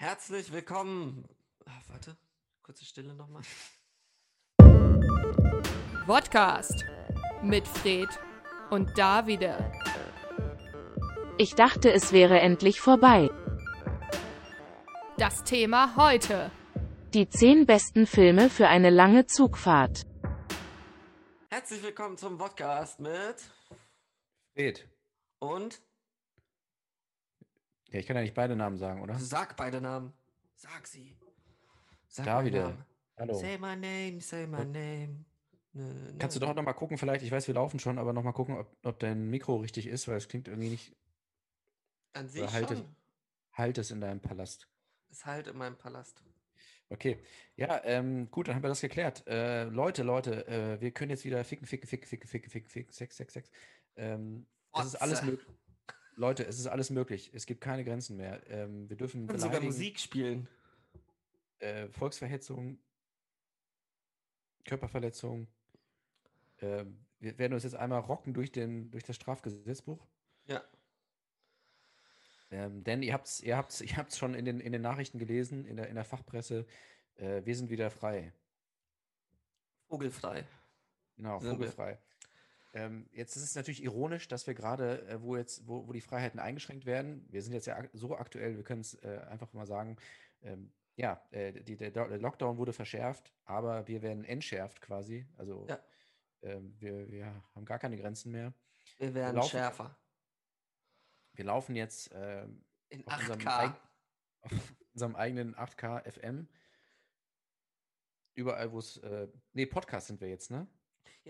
Herzlich willkommen. Ach, warte, kurze Stille nochmal. Podcast mit Fred und Davide. Ich dachte, es wäre endlich vorbei. Das Thema heute. Die zehn besten Filme für eine lange Zugfahrt. Herzlich willkommen zum Podcast mit Fred. und Ja, ich kann ja nicht beide Namen sagen, oder? sag beide Namen. Sag sie. Sag Davide. Hallo. Say my name, say my name. Nö, Kannst du doch noch mal gucken, vielleicht, ich weiß, wir laufen schon, aber noch mal gucken, ob, ob dein Mikro richtig ist, weil es klingt irgendwie nicht, An sich halt es, schon. halt es in deinem Palast. Ist halt in meinem Palast. Okay, ja, ähm, gut, dann haben wir das geklärt. Äh, Leute, Leute, äh, wir können jetzt wieder ficken, ficken, ficken, ficken, ficken, ficken, ficken, sex, sex, sex. Ähm, es ist alles möglich. Leute, es ist alles möglich. Es gibt keine Grenzen mehr. Ähm, wir dürfen Wir sogar Musik spielen. äh, Volksverhetzung, Körperverletzung. Ähm, wir werden uns jetzt einmal rocken durch, den, durch das Strafgesetzbuch. Ja. Ähm, denn ihr habt es ihr habt's, ihr habt's schon in den, in den Nachrichten gelesen, in der, in der Fachpresse. Äh, wir sind wieder frei. Vogelfrei. Genau, vogelfrei. Ähm, jetzt ist es natürlich ironisch, dass wir gerade, äh, wo jetzt, wo, wo die Freiheiten eingeschränkt werden, wir sind jetzt ja ak so aktuell, wir können es äh, einfach mal sagen, ähm, ja, äh, die, der, der Lockdown wurde verschärft, aber wir werden entschärft quasi. Also Ja. ähm, wir, wir haben gar keine Grenzen mehr. Wir werden laufen- schärfer. Wir laufen jetzt ähm, In auf unserem, 8K. eig auf unserem eigenen 8K FM. Überall, wo es. Äh, nee, Podcast sind wir jetzt, ne?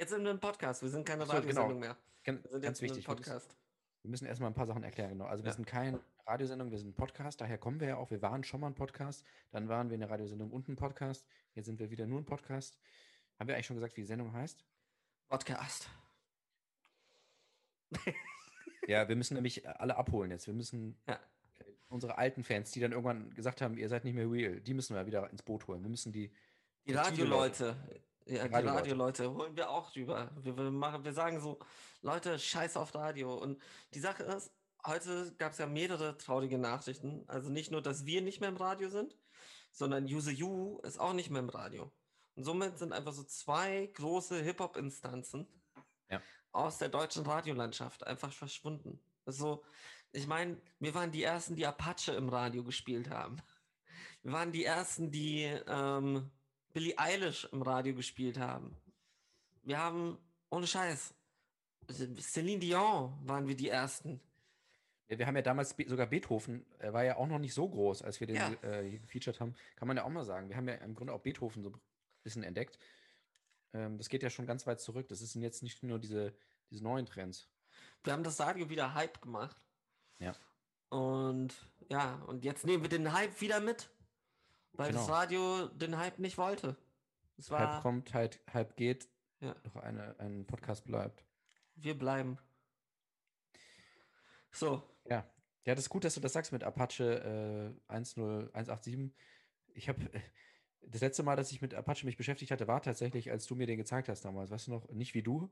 Jetzt sind wir im Podcast. Wir sind keine genau. Radiosendung mehr. Gan- Wir sind ganz jetzt wichtig. Podcast. Wir müssen erstmal ein paar Sachen erklären, genau. Also wir Ja. sind keine Radiosendung, wir sind ein Podcast, daher kommen wir ja auch. Wir waren schon mal ein Podcast, dann waren wir eine Radiosendung und ein Podcast. Jetzt sind wir wieder nur ein Podcast. Haben wir eigentlich schon gesagt, wie die Sendung heißt? Podcast. Ja, wir müssen nämlich alle abholen jetzt. Wir müssen Ja. unsere alten Fans, die dann irgendwann gesagt haben, ihr seid nicht mehr real, die müssen wir wieder ins Boot holen. Wir müssen die. Die Radioleute. Ja, die Radioleute. Radioleute holen wir auch rüber. Wir, wir, machen, wir sagen so, Leute, scheiß auf Radio. Und die Sache ist, heute gab es ja mehrere traurige Nachrichten. Also nicht nur, dass wir nicht mehr im Radio sind, sondern Use You ist auch nicht mehr im Radio. Und somit sind einfach so zwei große Hip-Hop-Instanzen Ja. aus der deutschen Radiolandschaft einfach verschwunden. So, ich meine, wir waren die Ersten, die Apache im Radio gespielt haben. Wir waren die Ersten, die ähm, Billie Eilish im Radio gespielt haben. Wir haben, ohne Scheiß, Celine Dion waren wir die Ersten. Wir haben ja damals sogar Beethoven, er war ja auch noch nicht so groß, als wir den Ja. äh, hier gefeatured haben. Kann man ja auch mal sagen. Wir haben ja im Grunde auch Beethoven so ein bisschen entdeckt. Ähm, das geht ja schon ganz weit zurück. Das sind jetzt nicht nur diese, diese neuen Trends. Wir haben das Radio wieder Hype gemacht. Ja. Und ja, und jetzt nehmen wir den Hype wieder mit. Weil das Genau. Radio den Hype nicht wollte. Es war, Halb kommt, halt, halb geht, Ja. doch eine, ein Podcast bleibt. wir bleiben. So, Ja. Ja, das ist gut, dass du das sagst mit Apache äh, 10187. Ich habe das letzte Mal, dass ich mit Apache mich beschäftigt hatte, war tatsächlich, als du mir den gezeigt hast damals. Weißt du noch? Nicht wie du,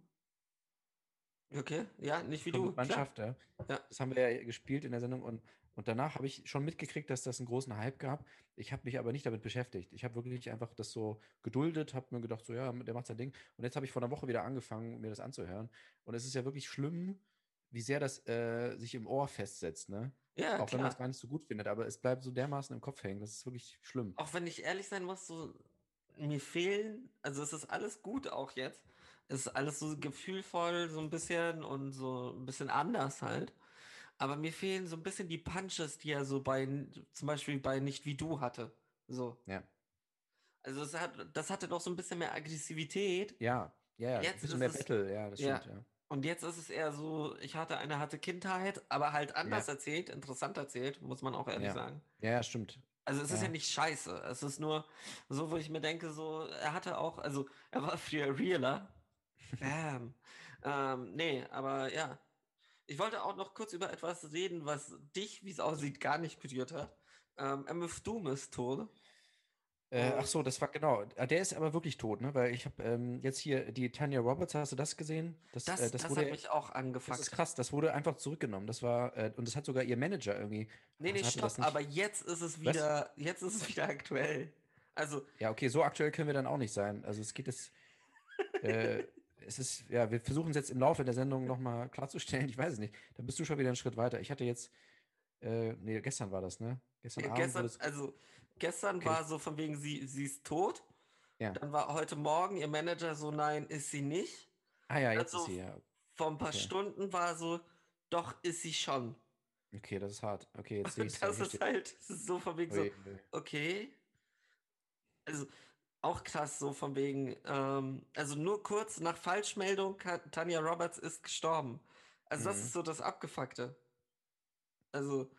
okay, ja, nicht wie du. mit klar. Mannschaft, ja. Das haben wir ja gespielt in der Sendung und, und danach habe ich schon mitgekriegt, dass das einen großen Hype gab. Ich habe mich aber nicht damit beschäftigt. Ich habe wirklich einfach das so geduldet, habe mir gedacht, so ja, der macht sein Ding. Und jetzt habe ich vor einer Woche wieder angefangen, mir das anzuhören. Und es ist ja wirklich schlimm, wie sehr das äh, sich im Ohr festsetzt, ne? Ja, Auch wenn man klar. es gar nicht so gut findet, aber es bleibt so dermaßen im Kopf hängen. Das ist wirklich schlimm. Auch wenn ich ehrlich sein muss, so mir fehlen, also es ist alles gut auch jetzt. Ist alles so gefühlvoll, so ein bisschen und so ein bisschen anders halt. Aber mir fehlen so ein bisschen die Punches, die er so bei, zum Beispiel bei Nicht wie du hatte. So. Ja. Also es hat, das hatte doch so ein bisschen mehr Aggressivität. Ja, ja, ja. Jetzt ein bisschen ist mehr es- Battle, ja, das Ja. stimmt, ja. Und jetzt ist es eher so, ich hatte eine harte Kindheit, aber halt anders Ja. erzählt, interessant erzählt, muss man auch ehrlich Ja. sagen. Ja, ja, stimmt. Also es ist ja Ja. nicht scheiße. Es ist nur so, wo ich mir denke, so, er hatte auch, also er war früher realer. Bam. ähm, nee, aber ja. Ich wollte auch noch kurz über etwas reden, was dich, wie es aussieht, gar nicht berührt hat. Ähm, MF Doom ist tot. Äh, ach so, das war genau. Ah, Der ist aber wirklich tot, ne? Weil ich habe ähm, jetzt hier die Tanya Roberts, hast du das gesehen? Das, äh, das, wurde, hat mich auch das angefuckt. ist krass, das wurde einfach zurückgenommen. Das war, äh, und das hat sogar ihr Manager irgendwie. Nee, nee, also stopp, das aber jetzt ist es Was? wieder, jetzt ist es wieder aktuell. Also, Ja, okay, so aktuell können wir dann auch nicht sein. Also es geht jetzt. es ist, ja, wir versuchen es jetzt im Laufe der Sendung nochmal klarzustellen. Ich weiß es nicht. Da bist du schon wieder einen Schritt weiter. Ich hatte jetzt, äh, nee, gestern war das, ne? Gestern Ja, Abend gestern, es- also gestern Okay. war so von wegen, sie, sie ist tot. Ja. Dann war heute Morgen ihr Manager so, nein, ist sie nicht. Ah ja, jetzt also- ist sie, ja. Vor ein paar Okay. Stunden war so, doch ist sie schon. Okay, das ist hart. Okay, jetzt sehe ich das ist halt das so von wegen so, okay. Also auch krass, so von wegen, ähm, also nur kurz nach Falschmeldung, Tanya Roberts ist gestorben. Also das Mhm. ist so das Abgefuckte. Also,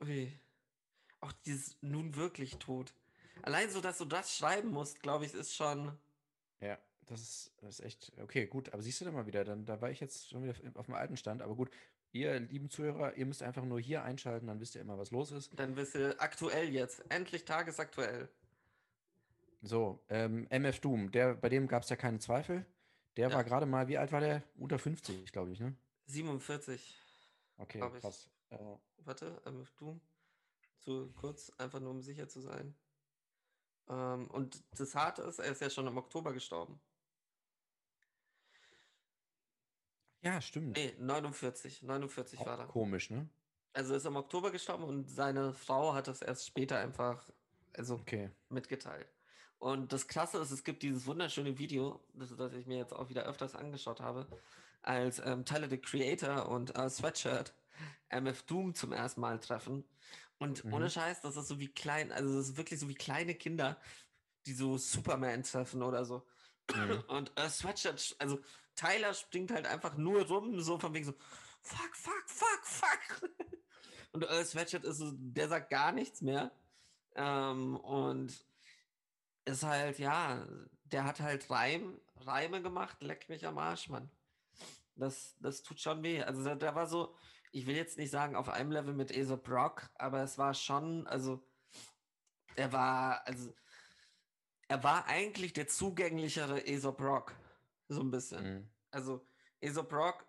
ui. auch dieses nun wirklich tot. Allein so, dass du das schreiben musst, glaube ich, ist schon, Ja, das ist, das ist echt. Okay, gut, aber siehst du dann mal wieder, dann da war ich jetzt schon wieder auf dem alten Stand. Aber gut, ihr lieben Zuhörer, ihr müsst einfach nur hier einschalten, dann wisst ihr immer, was los ist. dann bist du aktuell jetzt, endlich tagesaktuell. So, ähm, MF Doom, der, bei dem gab es ja keine Zweifel. Der Ja. war gerade mal, wie alt war der? Unter 50, glaube ich, ne? 47. Okay, krass. Äh, Warte, MF Doom. Zu kurz, einfach nur um sicher zu sein. Ähm, und das Harte ist, er ist ja schon im Oktober gestorben. Ja, stimmt. Nee, 49. 49 war Auch er. komisch, ne? Also ist im Oktober gestorben und seine Frau hat das erst später einfach also Okay. mitgeteilt. Und das Krasse ist, es gibt dieses wunderschöne Video, das, das ich mir jetzt auch wieder öfters angeschaut habe, als ähm, Tyler the Creator und äh, Sweatshirt MF Doom zum ersten Mal treffen. Und Mhm. ohne Scheiß, das ist so wie klein, also das ist wirklich so wie kleine Kinder, die so Superman treffen oder so. Mhm. Und äh, Sweatshirt, also Tyler springt halt einfach nur rum, so von wegen so, fuck, fuck, fuck, fuck. Und äh, Sweatshirt ist so, der sagt gar nichts mehr. Ähm, und ist halt, ja, der hat halt Reim, Reime gemacht, leck mich am Arsch, Mann. Das, das tut schon weh. Also der, der war so, ich will jetzt nicht sagen auf einem Level mit Aesop Rock, aber es war schon, also er war, also er war eigentlich der zugänglichere Aesop Rock. So ein bisschen. Mhm. Also Aesop Rock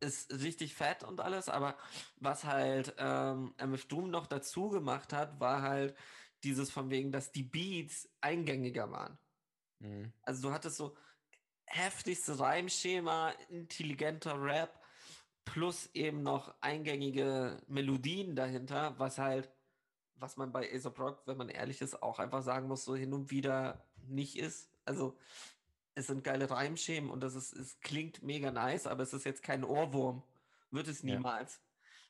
ist richtig fett und alles, aber was halt ähm, MF Doom noch dazu gemacht hat, war halt dieses von wegen, dass die Beats eingängiger waren. Mhm. Also du hattest so heftigste Reimschema, intelligenter Rap, plus eben noch eingängige Melodien dahinter, was halt, was man bei Aesop Rock, wenn man ehrlich ist, auch einfach sagen muss, so hin und wieder nicht ist. Also es sind geile Reimschemen und das ist, es klingt mega nice, aber es ist jetzt kein Ohrwurm. Wird es Ja. niemals.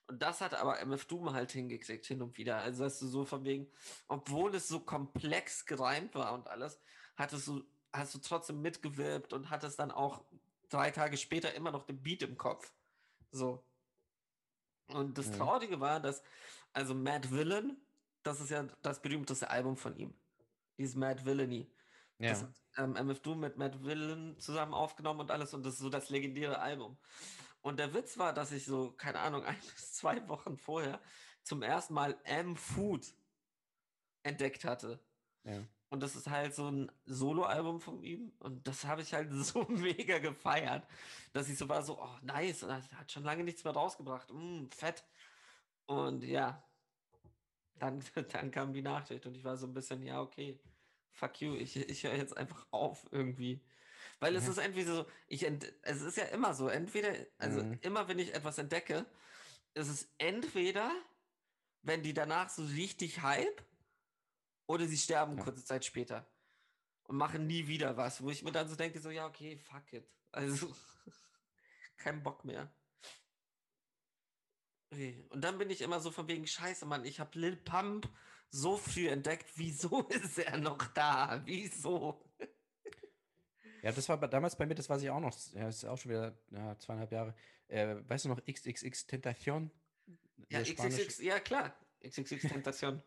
Und das hat aber MF Doom halt hingekriegt, hin und wieder. Also, dass du so von wegen, obwohl es so komplex gereimt war und alles, hattest du, hast du trotzdem mitgewirbt und hattest dann auch drei Tage später immer noch den Beat im Kopf. So. Und das. Traurige war, dass, also Mad Villain, das ist ja das berühmteste Album von ihm. Dieses Mad Villainy. Ja. Das hat ähm, MF Doom mit Matt Villain zusammen aufgenommen und alles und das ist so das legendäre Album. Und der Witz war, dass ich so, keine Ahnung, ein bis zwei Wochen vorher zum ersten Mal M Food entdeckt hatte. ja. Und das ist halt so ein Soloalbum von ihm. Und das habe ich halt so mega gefeiert, dass ich so war, so, oh, nice. Und er hat schon lange nichts mehr rausgebracht. Mm, fett. Und ja, dann, dann kam die Nachricht und ich war so ein bisschen, ja, okay, fuck you, ich, ich höre jetzt einfach auf irgendwie. Weil es Ja. ist entweder so, ich ent, es ist ja immer so, entweder, also Mhm. immer wenn ich etwas entdecke, ist es entweder, wenn die danach so richtig hype, oder sie sterben Ja. kurze Zeit später und machen nie wieder was, wo ich mir dann so denke, so, ja, okay, fuck it. Also, kein Bock mehr. Okay. Und dann bin ich immer so von wegen Scheiße, Mann, ich habe Lil Pump so früh entdeckt, wieso ist er noch da? Wieso? Ja, das war damals bei mir, das weiß ich auch noch. Ja, das ist auch schon wieder ja, zweieinhalb Jahre. Äh, weißt du noch XXX Tentacion? Ja, XXX, ja klar. XXX Tentation.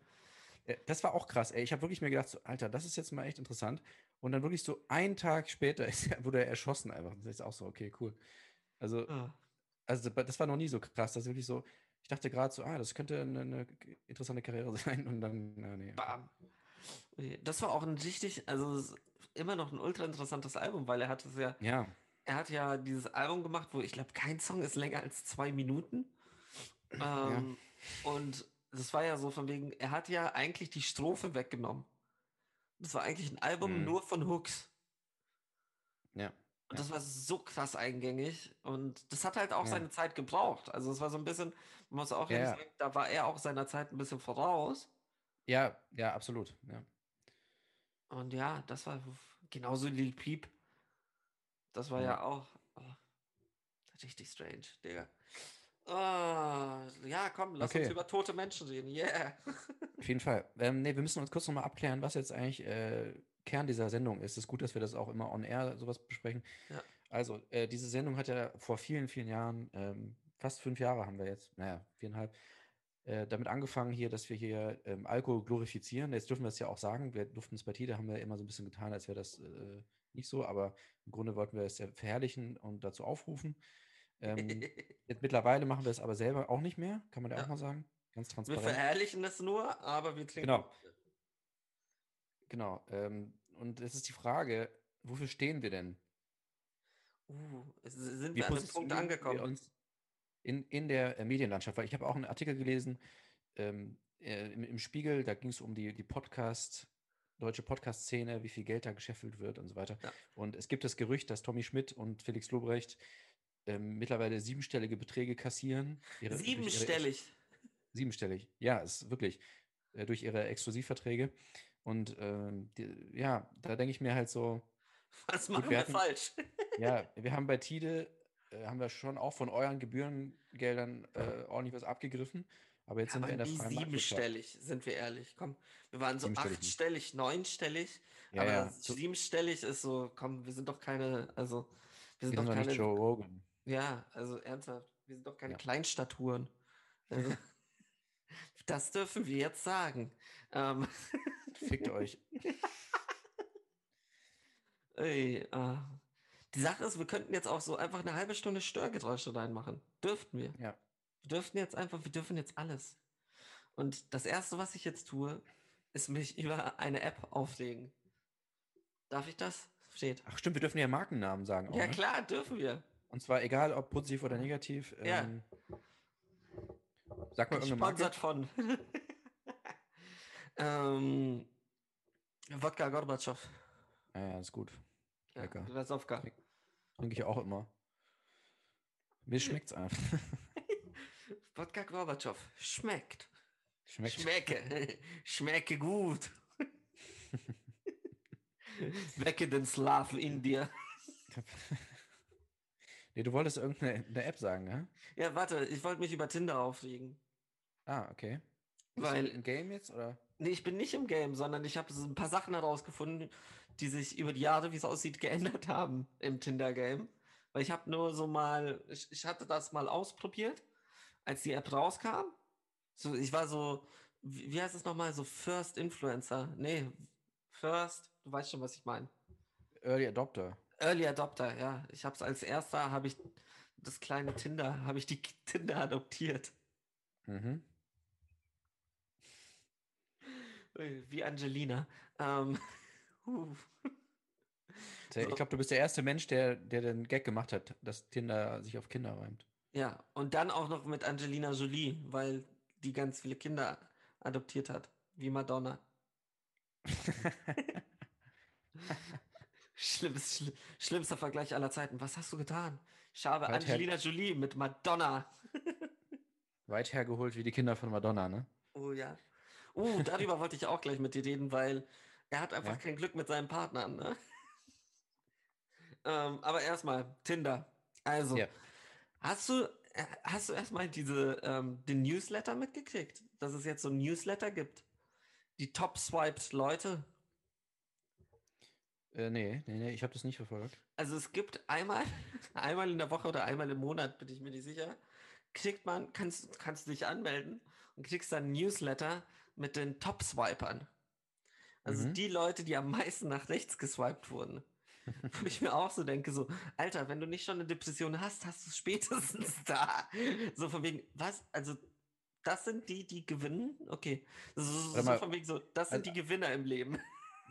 Ja, Das war auch krass, ey. Ich habe wirklich mir gedacht, so, Alter, das ist jetzt mal echt interessant. Und dann wirklich so einen Tag später ist, er- wurde er erschossen einfach. Das ist auch so, okay, cool. Also, Ah. also das war noch nie so krass. Das ist wirklich so, Ich dachte gerade so, ah, das könnte eine, eine interessante Karriere sein und dann, äh, nee. Bam. Das war auch ein richtig, also immer noch ein ultra interessantes Album, weil er hat es ja, Ja, er hat ja dieses Album gemacht, wo ich glaube, kein Song ist länger als zwei Minuten. Ähm, Und das war ja so von wegen, er hat ja eigentlich die Strophe weggenommen. Das war eigentlich ein Album Mhm. nur von Hooks. ja. Und das war so krass eingängig und das hat halt auch Ja. seine Zeit gebraucht. Also es war so ein bisschen, man muss auch Ja, sagen, da war er auch seiner Zeit ein bisschen voraus. Ja, ja, absolut. Ja. Und ja, das war genauso Lil Peep. Das war ja, Ja. auch oh, richtig strange, Digga. Ah, ja, komm, lass uns Okay. über tote Menschen reden. Yeah. Auf jeden Fall. Ähm, nee, wir müssen uns kurz nochmal abklären, was jetzt eigentlich äh, Kern dieser Sendung ist. Es ist gut, dass wir das auch immer on air sowas besprechen. Ja. Also, äh, diese Sendung hat ja vor vielen, vielen Jahren, ähm, fast fünf Jahre haben wir jetzt, naja, viereinhalb, äh, damit angefangen hier, dass wir hier ähm, Alkohol glorifizieren. Jetzt dürfen wir es ja auch sagen. Wir durften es bei Tide, haben wir immer so ein bisschen getan, als wäre das äh, nicht so, aber im Grunde wollten wir es ja verherrlichen und dazu aufrufen. Ähm, jetzt mittlerweile machen wir es aber selber auch nicht mehr, kann man ja, Ja. auch mal sagen. Ganz Wir transparent. verherrlichen es nur, aber wir trinken. Genau. Genau. Ähm, und es ist die Frage, wofür stehen wir denn? Uh, sind Wie wir an dem Punkt wir angekommen? uns in, in der äh, Medienlandschaft? Weil ich habe auch einen Artikel gelesen ähm, äh, im, im Spiegel, da ging es um die, die Podcast, deutsche Podcast-Szene, wie viel Geld da gescheffelt wird und so weiter. Ja. Und es gibt das Gerücht, dass Tommy Schmidt und Felix Lobrecht ähm, mittlerweile siebenstellige Beträge kassieren. ihre- durch ihre Siebenstellig. Siebenstellig, ja, ist wirklich äh, durch ihre Exklusivverträge. Und ähm, die, ja, da denke ich mir halt so, Was machen wir wir hatten- falsch? ja, wir haben bei Tide, äh, haben wir schon auch von euren Gebührengeldern äh, ordentlich was abgegriffen, aber jetzt sind Aber wir in der freien siebenstellig, sind wir ehrlich. Komm, wir waren so nicht. achtstellig, neunstellig. Ja, aber ja, siebenstellig ist so, komm, wir sind doch keine, also, wir wir sind sind doch doch keine, nicht Joe Rogan. ja, also ernsthaft, wir sind doch keine Ja. Kleinstaturen. Also, das dürfen wir jetzt sagen. Ähm, Fickt euch. ey, ah. Die Sache ist, wir könnten jetzt auch so einfach eine halbe Stunde Störgeräusche reinmachen. Dürften wir. Ja. Wir dürften jetzt einfach, wir dürfen jetzt alles. Und das Erste, was ich jetzt tue, ist mich über eine App aufregen. Darf ich das? Steht. Ach stimmt, wir dürfen ja Markennamen sagen. Auch, Ja, ne? klar, dürfen wir. Und zwar egal, ob positiv oder negativ. Ja. Ähm, sag mal irgendeine Marke. Von. ähm, Wodka Gorbatschow. Ja, ja, ist gut. Ja, Lecker. Rasovka. Trinke ich auch immer. Mir schmeckt's einfach. Wodka Gorbatschow. Schmeckt. Schmeckt. Schmecke. Schmecke gut. Wecke den Slaven in dir. Nee, du wolltest irgendeine eine App sagen, ne? Ja, warte, ich wollte mich über Tinder aufregen. Ah, okay. Bist Weil- du im Game jetzt oder? Nee, ich bin nicht im Game, sondern ich habe so ein paar Sachen herausgefunden, die sich über die Jahre, wie es aussieht, geändert haben im Tinder-Game. Weil ich habe nur so mal, ich, ich hatte das mal ausprobiert, als die App rauskam. So, ich war so, wie, wie heißt es nochmal, so First Influencer. Nee, First, du weißt schon, was ich meine. Early Adopter. Early Adopter, ja. Ich habe es als erster, habe ich das kleine Tinder, habe ich die Tinder adoptiert. Mhm. Wie Angelina. Ähm, uh. Ich glaube, du bist der erste Mensch, der, der den Gag gemacht hat, dass Tinder sich auf Kinder reimt. Ja, und dann auch noch mit Angelina Jolie, weil die ganz viele Kinder adoptiert hat, wie Madonna. Schlimmes, schli schlimmster Vergleich aller Zeiten. Was hast du getan? Ich habe Weit Angelina Jolie mit Madonna. Weit hergeholt wie die Kinder von Madonna, ne? Oh ja. Uh, darüber wollte ich auch gleich mit dir reden, weil er hat einfach Ja. kein Glück mit seinen Partnern, ne? ähm, aber erstmal, Tinder. Also, Ja. hast du, äh, hast du erstmal diese, ähm, den Newsletter mitgekriegt, dass es jetzt so ein Newsletter gibt? Die top-swiped Leute. Äh, nee, nee, nee, ich habe das nicht verfolgt. Also es gibt einmal, einmal in der Woche oder einmal im Monat, bin ich mir nicht sicher, kriegt man, kannst, kannst du dich anmelden und kriegst dann ein Newsletter mit den Top-Swipern. Also Mhm. die Leute, die am meisten nach rechts geswiped wurden. Wo ich mir auch so denke, so, Alter, wenn du nicht schon eine Depression hast, hast du es spätestens da. So von wegen, was? Also das sind die, die gewinnen? Okay. So, so, so von wegen so, das sind die Gewinner im Leben.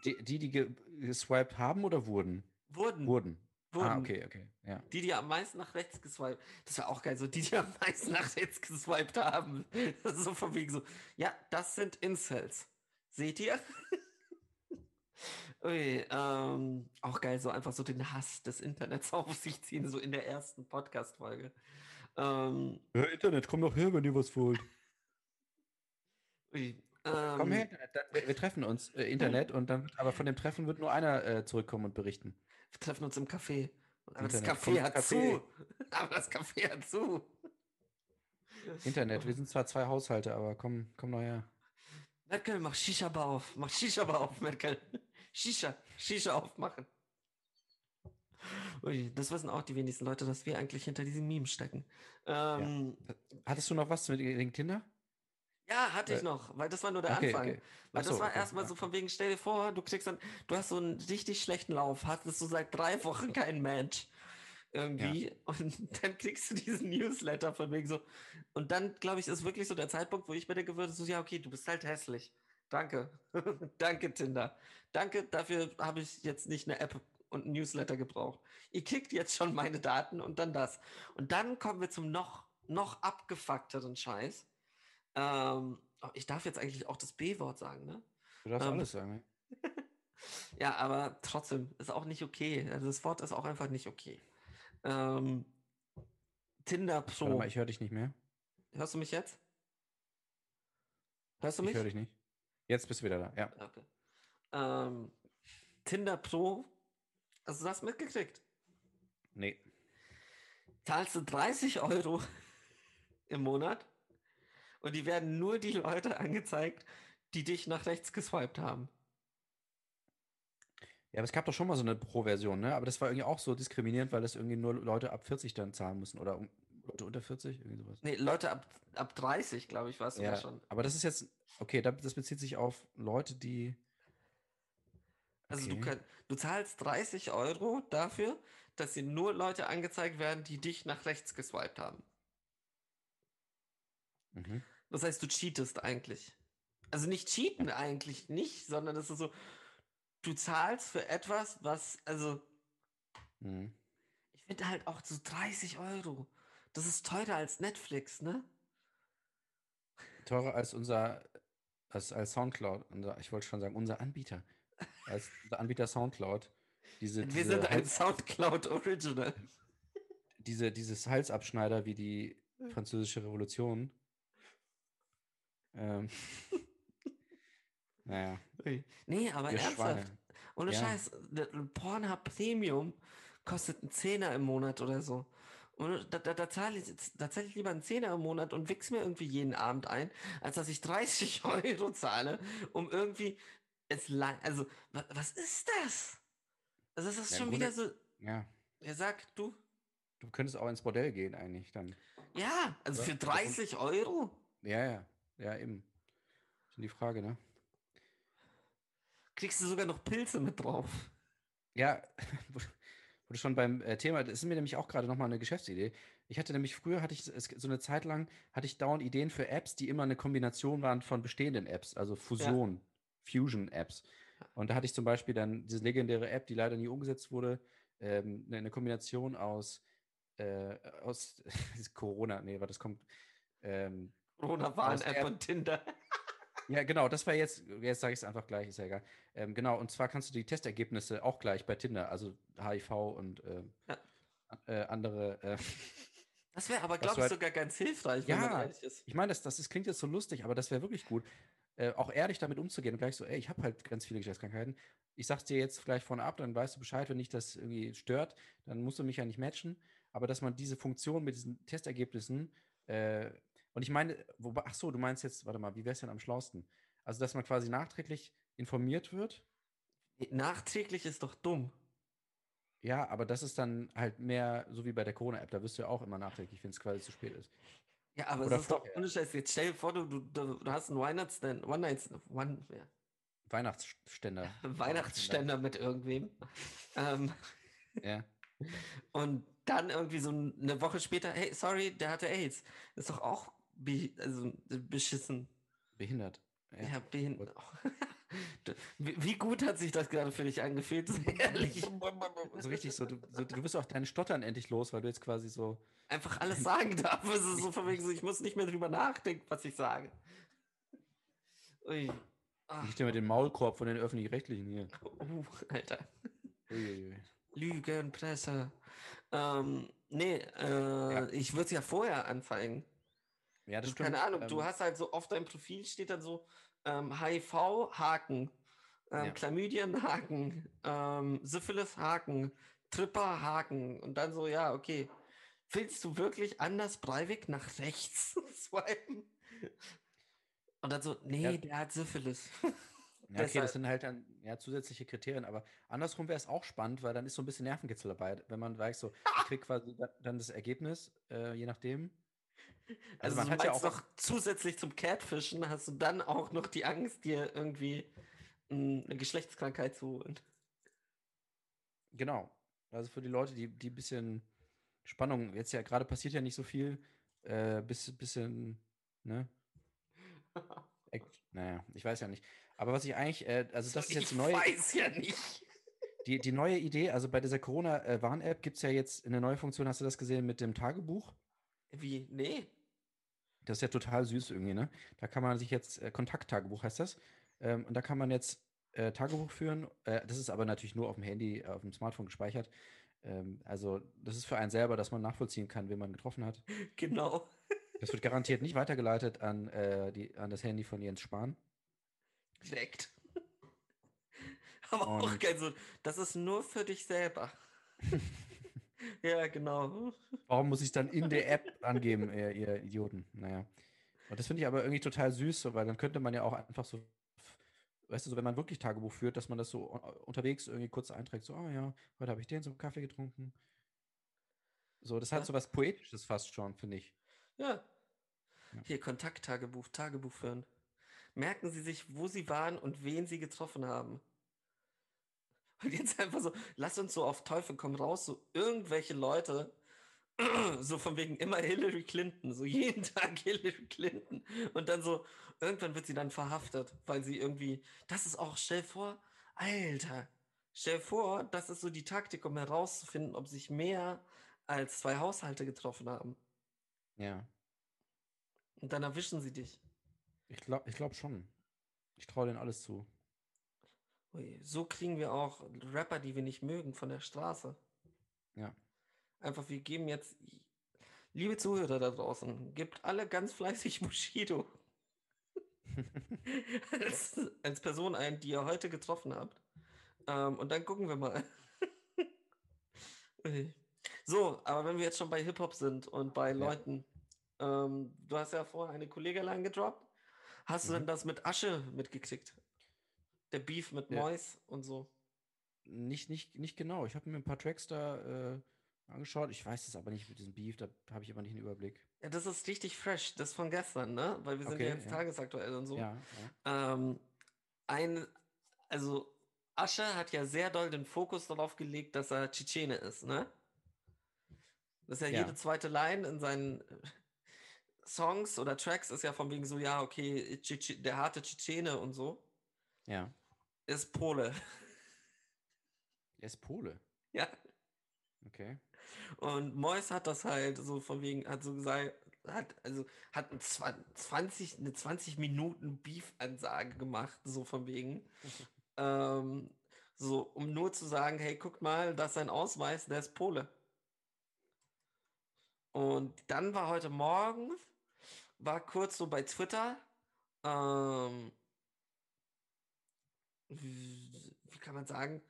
Die, die, die ge- geswiped haben oder wurden? Wurden. Wurden. wurden. Ah, okay, okay. Ja. Die, die am meisten nach rechts geswiped. Das wäre auch geil, so die, die am meisten nach rechts geswiped haben. Das ist so von wegen so, ja, das sind Incels. Seht ihr? Ui, ähm, auch geil, so einfach so den Hass des Internets auf sich ziehen, so in der ersten Podcast-Folge. Ähm, Ja, Internet, komm doch her, wenn ihr was wollt. ui, Komm ähm, her, Internet. dann- Wir, treffen uns, äh, Internet, und dann, aber von dem Treffen wird nur einer äh, zurückkommen und berichten. Wir treffen uns im Café. Aber das Internet, Café komm hat ins zu. Café. Aber das Café hat zu. Internet, wir sind zwar zwei Haushalte, aber komm, komm doch her. Merkel, mach Shisha-Bar auf. Mach Shisha-Bar auf, Merkel. Shisha. Shisha aufmachen. Ui, das wissen auch die wenigsten Leute, dass wir eigentlich hinter diesem Meme stecken. Ähm, Hattest du noch was mit wegen Tinder? Ja. hatte ich Äh, noch, weil das war nur der okay, Anfang. okay. Weil das so, war okay, erstmal ja. so von wegen, stell dir vor, du kriegst dann, du hast so einen richtig schlechten Lauf, hattest du seit drei Wochen kein Match. Irgendwie. Und dann kriegst du diesen Newsletter von wegen so. Und dann, glaube ich, ist wirklich so der Zeitpunkt, wo ich mir denke würde, so, ja, okay, du bist halt hässlich. Danke. Danke, Tinder. Danke, dafür habe ich jetzt nicht eine App und ein Newsletter gebraucht. Ihr kriegt jetzt schon meine Daten und dann das. Und dann kommen wir zum noch, noch abgefuckteren Scheiß. Ähm, oh, ich darf jetzt eigentlich auch das B-Wort sagen, ne? Du darfst Ähm, alles sagen. ne? Ja, aber trotzdem ist auch nicht okay. Also das Wort ist auch einfach nicht okay. Ähm, Tinder Warte Pro. mal, ich höre dich nicht mehr. Hörst du mich jetzt? Hörst du Ich mich? höre dich nicht. Jetzt bist du wieder da, ja. Okay. Ähm, Tinder Pro. Hast du das mitgekriegt? Nee. Zahlst du 30 Euro im Monat und die werden nur die Leute angezeigt, die dich nach rechts geswiped haben. Ja, aber es gab doch schon mal so eine Pro-Version, ne? Aber das war irgendwie auch so diskriminierend, weil das irgendwie nur Leute ab 40 dann zahlen müssen oder um, Leute unter 40, irgendwie sowas. Nee, Leute ab, ab 30, glaube ich, war es Ja, schon. aber das ist jetzt, okay, da- das bezieht sich auf Leute, die. Also du, könnt, du zahlst 30 Euro dafür, dass dir nur Leute angezeigt werden, die dich nach rechts geswiped haben. Mhm. Das heißt, du cheatest eigentlich. Also nicht cheaten eigentlich nicht, sondern es ist so, du zahlst für etwas, was, also Mhm. ich finde halt auch so 30 Euro. Das ist teurer als Netflix, ne? Teurer als unser, als, als Soundcloud, unser, ich wollte schon sagen, unser Anbieter. Als unser Anbieter Soundcloud. Diese, Wir diese, sind ein Hals, Soundcloud Original. diese, dieses Halsabschneider wie die französische Revolution. Ähm. naja. Nee, aber wir ernsthaft. Schweine. Ohne Ja. Scheiß, Pornhub Premium kostet einen Zehner im Monat oder so. Und da, da, da zahle ich, da zahl ich lieber einen Zehner im Monat und wichs mir irgendwie jeden Abend ein, als dass ich 30 Euro zahle, um irgendwie es lang. Also, wa, was ist das? Also, das ist Ja, schon wieder so. Ja, Er sagt, du, du könntest auch ins Bordell gehen eigentlich dann. ja, also Ja, für also- 30 Euro? Ja, ja, ja, eben. Schon die Frage, ne? Kriegst du sogar noch Pilze mit drauf. Ja, wo du schon beim äh, Thema, das ist mir nämlich auch gerade nochmal eine Geschäftsidee. Ich hatte nämlich früher, hatte ich so eine Zeit lang, hatte ich dauernd Ideen für Apps, die immer eine Kombination waren von bestehenden Apps, also Fusion, Fusion-Apps. Und da hatte ich zum Beispiel dann diese legendäre App, die leider nie umgesetzt wurde, ähm, eine, eine Kombination aus, äh, aus Corona, nee, warte, das kommt, ähm, Corona-Warn-App App. und Tinder. ja, genau, das war jetzt, jetzt sage ich es einfach gleich, ist ja egal. Ähm, genau, und zwar kannst du die Testergebnisse auch gleich bei Tinder, also HIV und ähm, Ja. äh, andere. Äh, Das wäre aber, glaube ich, halt- sogar ganz hilfreich, wenn man Ja. ehrlich ist. ich meine, das, das, ist, klingt jetzt so lustig, aber das wäre wirklich gut. Äh, auch ehrlich damit umzugehen und gleich so, ey, ich habe halt ganz viele Geschlechtskrankheiten. Ich sag's dir jetzt gleich vorne ab, dann weißt du Bescheid, wenn dich das irgendwie stört, dann musst du mich ja nicht matchen. Aber dass man diese Funktion mit diesen Testergebnissen, äh, und ich meine, wobei, ach so, du meinst jetzt, warte mal, wie wäre es denn am schlausten? Also, dass man quasi nachträglich informiert wird Nachträglich ist doch dumm. Ja, aber das ist dann halt mehr so wie bei der Corona-App. Da wirst du ja auch immer nachträglich, wenn es quasi zu spät ist. Ja, aber Oder es ist doch ohne Scheiß. Jetzt stell dir vor, du, du, du du hast einen Weihnachtsstand, One Night, One, ja, Weihnachtsständer. Weihnachtsständer mit irgendwem. ähm, Ja. und dann irgendwie so eine Woche später, hey, sorry, der hatte AIDS. Ist doch auch be, also beschissen. Behindert. Ja, behindert. wie, wie gut hat sich das gerade für dich angefühlt? So ehrlich. So richtig so du, so, du bist auch deine Stottern endlich los, weil du jetzt quasi so. Einfach alles sagen darf. Es ist so von wegen ich muss nicht mehr drüber nachdenken, was ich sage. Ui. Ach, Nicht immer den Maulkorb von den öffentlich-rechtlichen hier. uh, Alter. Uiuiui. Lügenpresse. Ähm, nee, äh, ich würde es ja vorher anzeigen. Ja, das Du, stimmt. keine Ahnung, du ähm, hast halt so auf deinem Profil steht dann so ähm, HIV, Haken, ähm, Ja. Chlamydien, Haken, ähm, Syphilis, Haken, Tripper, Haken und dann so, ja, okay. Willst du wirklich Anders Breivik nach rechts swipen? Und dann so, nee, Ja. der hat Syphilis. Ja, okay, das sind halt dann ja, zusätzliche Kriterien, aber andersrum wäre es auch spannend, weil dann ist so ein bisschen Nervenkitzel dabei, wenn man weiß, so, ich krieg quasi da- dann das Ergebnis, äh, je nachdem. Also, man du hat ja auch- noch zusätzlich zum Catfischen hast du dann auch noch die Angst, dir irgendwie eine Geschlechtskrankheit zu holen. Genau. Also für die Leute, die, die ein bisschen Spannung, jetzt ja gerade passiert ja nicht so viel, äh, bis, bisschen, ne? Naja, ich weiß ja nicht. Aber was ich eigentlich, äh, also das ist jetzt ich die neue, weiß ja nicht. die, die neue Idee, also bei dieser Corona-Warn-App gibt es ja jetzt eine neue Funktion, hast du das gesehen mit dem Tagebuch? Wie? Nee. Das ist ja total süß irgendwie, ne? Da kann man sich jetzt, äh, Kontakttagebuch heißt das, ähm, und da kann man jetzt äh, Tagebuch führen. Äh, das ist aber natürlich nur auf dem Handy, äh, auf dem Smartphone gespeichert. Ähm, also das ist für einen selber, dass man nachvollziehen kann, wen man getroffen hat. Genau. Das wird garantiert nicht weitergeleitet an, äh, die, an das Handy von Jens Spahn. Direkt. Aber auch Und- geil, so, das ist nur für dich selber. ja, genau. Warum muss ich es dann in der App angeben, ihr, ihr Idioten? Naja. Und das finde ich aber irgendwie total süß, weil dann könnte man ja auch einfach so, weißt du, so, wenn man wirklich Tagebuch führt, dass man das so unterwegs irgendwie kurz einträgt, so, oh ja, heute habe ich den zum Kaffee getrunken. So, das hat Ja. so was Poetisches fast schon, finde ich. Ja. Ja. Hier, Kontakttagebuch, Tagebuch führen. Merken Sie sich, wo Sie waren und wen Sie getroffen haben. Und jetzt einfach so, lass uns so auf Teufel komm raus, so irgendwelche Leute, so von wegen immer Hillary Clinton, so jeden Tag Hillary Clinton. Und dann so, irgendwann wird sie dann verhaftet, weil sie irgendwie, das ist auch, stell vor, Alter, stell vor, das ist so die Taktik, um herauszufinden, ob sich mehr als zwei Haushalte getroffen haben. Ja. Und dann erwischen sie dich. Ich glaube ich glaub schon. Ich traue denen alles zu. Ui, so kriegen wir auch Rapper, die wir nicht mögen, von der Straße. Ja. Einfach, wir geben jetzt, liebe Zuhörer da draußen, gebt alle ganz fleißig Bushido als, als Person ein, die ihr heute getroffen habt. Ähm, und dann gucken wir mal. Ui. so, aber wenn wir jetzt schon bei Hip-Hop sind und bei Leuten, ähm, du hast ja vorher eine Kollegin gedroppt. Hast du Mhm. denn das mit Asche mitgekriegt? Der Beef mit Ja. Mois und so. Nicht, nicht, nicht genau. Ich habe mir ein paar Tracks da äh, angeschaut. Ich weiß es aber nicht mit diesem Beef, da habe ich aber nicht einen Überblick. Ja, das ist richtig fresh. Das von gestern, ne? Weil wir sind ja Okay, jetzt ja. tagesaktuell und so. Ja, ja. Ähm, ein, also Asche hat ja sehr doll den Fokus darauf gelegt, dass er Tschetschene ist, ne? Das ist ja, Ja. jede zweite Line in seinen äh, Songs oder Tracks ist ja von wegen so, ja, okay, der harte Tschetschene und so, ja. ist Pole. Er ist Pole. ja. Okay. Und Mois hat das halt so von wegen, hat so gesagt, hat, also hat ein zwan- 20, eine 20 Minuten Beef-Ansage gemacht, so von wegen. ähm, so, um nur zu sagen, hey, guck mal, das ist sein Ausweis, der ist Pole. Und dann war heute Morgen, war kurz so bei Twitter, ähm, wie, kann man sagen,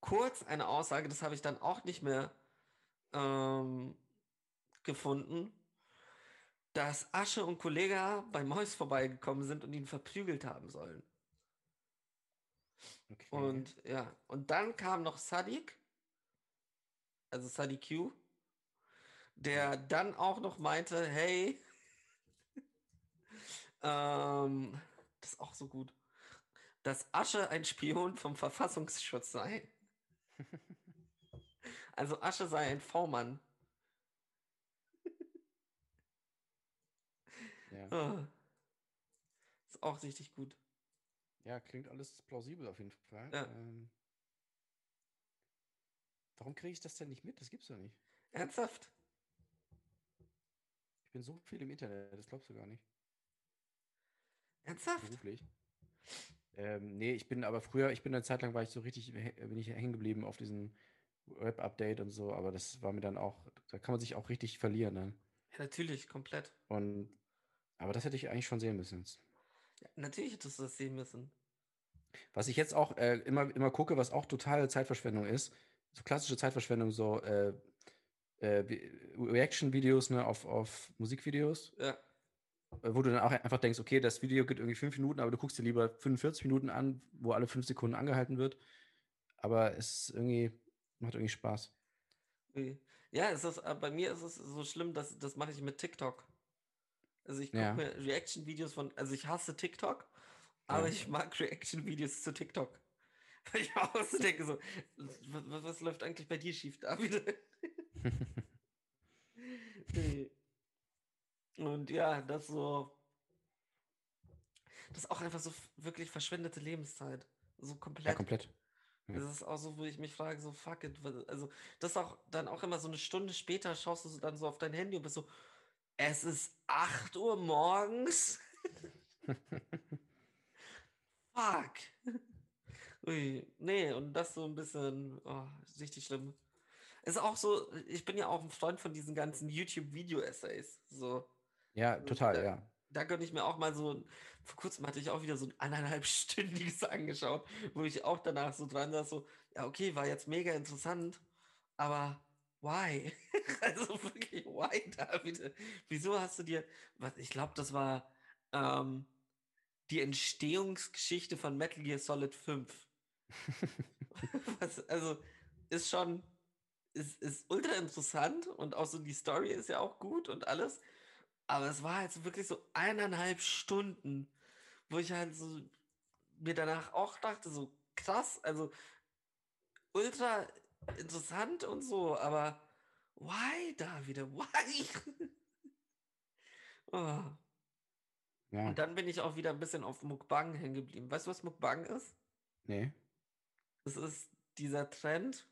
kurz eine Aussage, das habe ich dann auch nicht mehr ähm, gefunden, dass Asche und Kollega bei Mois vorbeigekommen sind und ihn verprügelt haben sollen. okay. Und ja, und dann kam noch Sadiq, also Sadiq Q, der dann auch noch meinte, hey, ähm, das ist auch so gut, dass Asche ein Spion vom Verfassungsschutz sei. Also Asche sei ein V-Mann. Ja. Ah. Ist auch richtig gut. ja, klingt alles plausibel auf jeden Fall. Ja. Ähm, warum kriege ich das denn nicht mit? Das gibt's doch nicht. Ernsthaft? Ich bin so viel im Internet, das glaubst du gar nicht. Ernsthaft? Beruflich. Ähm, nee, ich bin aber früher, ich bin eine Zeit lang war ich so richtig, bin ich hängen geblieben auf diesen Web-Update und so, aber das war mir dann auch, da kann man sich auch richtig verlieren dann. Ja, natürlich, komplett. Und aber das hätte ich eigentlich schon sehen müssen. jetzt. Ja, natürlich hättest du das sehen müssen. Was ich jetzt auch äh, immer, immer gucke, was auch totale Zeitverschwendung ist, so klassische Zeitverschwendung, so äh, äh, Reaction-Videos ne, auf, auf Musikvideos, Ja. Äh, wo du dann auch einfach denkst, okay, das Video geht irgendwie fünf Minuten, aber du guckst dir lieber 45 Minuten an, wo alle fünf Sekunden angehalten wird. Aber es irgendwie, macht irgendwie Spaß. Ja, es ist, äh, bei mir ist es so schlimm, dass das mache ich mit TikTok. Also ich gucke Ja. mir Reaction-Videos von, also ich hasse TikTok, aber Ja. ich mag Reaction-Videos zu TikTok. Weil ich auch so denke, so, was, was läuft eigentlich bei dir schief, David? Nee. Und ja, das so, das ist auch einfach so wirklich verschwendete Lebenszeit. So komplett. Ja, komplett. Ja. Das ist auch so, wo ich mich frage, so fuck it. Also, das ist auch dann auch immer so eine Stunde später schaust du so dann so auf dein Handy und bist so, es ist 8 Uhr morgens. fuck. Ui, nee, und das so ein bisschen, oh, richtig schlimm. Ist auch so, ich bin ja auch ein Freund von diesen ganzen YouTube-Video-Essays. So, Ja, total, da- ja. da gönne ich mir auch mal so, vor kurzem hatte ich auch wieder so ein anderthalbstündiges angeschaut, wo ich auch danach so dran saß, so, ja, okay, war jetzt mega interessant, aber why? also wirklich, why, David? Wieso hast du dir, was, ich glaube, das war ähm, die Entstehungsgeschichte von Metal Gear Solid 5. was, also, ist schon, ist, ist ultra interessant und auch so die Story ist ja auch gut und alles. Aber es war halt so wirklich so eineinhalb Stunden, wo ich halt so mir danach auch dachte, so krass, also ultra interessant und so, aber why da wieder? Why? oh. Ja, Und dann bin ich auch wieder ein bisschen auf Mukbang hängen geblieben. Weißt du, was Mukbang ist? nee. Es ist dieser Trend,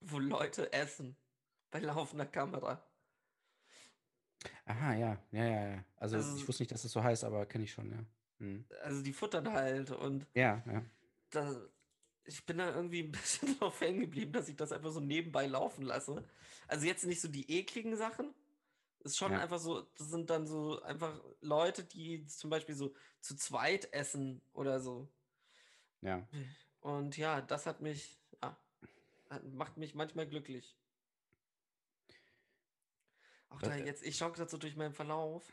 wo Leute essen bei laufender Kamera. Aha, ja, ja, ja, ja. Also, Also- ich wusste nicht, dass das so heißt, aber kenne ich schon, ja. Hm. Also die futtern halt und Ja, ja. da, ich bin da irgendwie ein bisschen drauf hängen geblieben, dass ich das einfach so nebenbei laufen lasse. Also jetzt nicht so die ekligen Sachen. Ist schon Ja. einfach so, das sind dann so einfach Leute, die zum Beispiel so zu zweit essen oder so. Ja. Und ja, das hat mich, ja, macht mich manchmal glücklich. Auch da Äh, äh. jetzt, ich schaue gerade so durch meinen Verlauf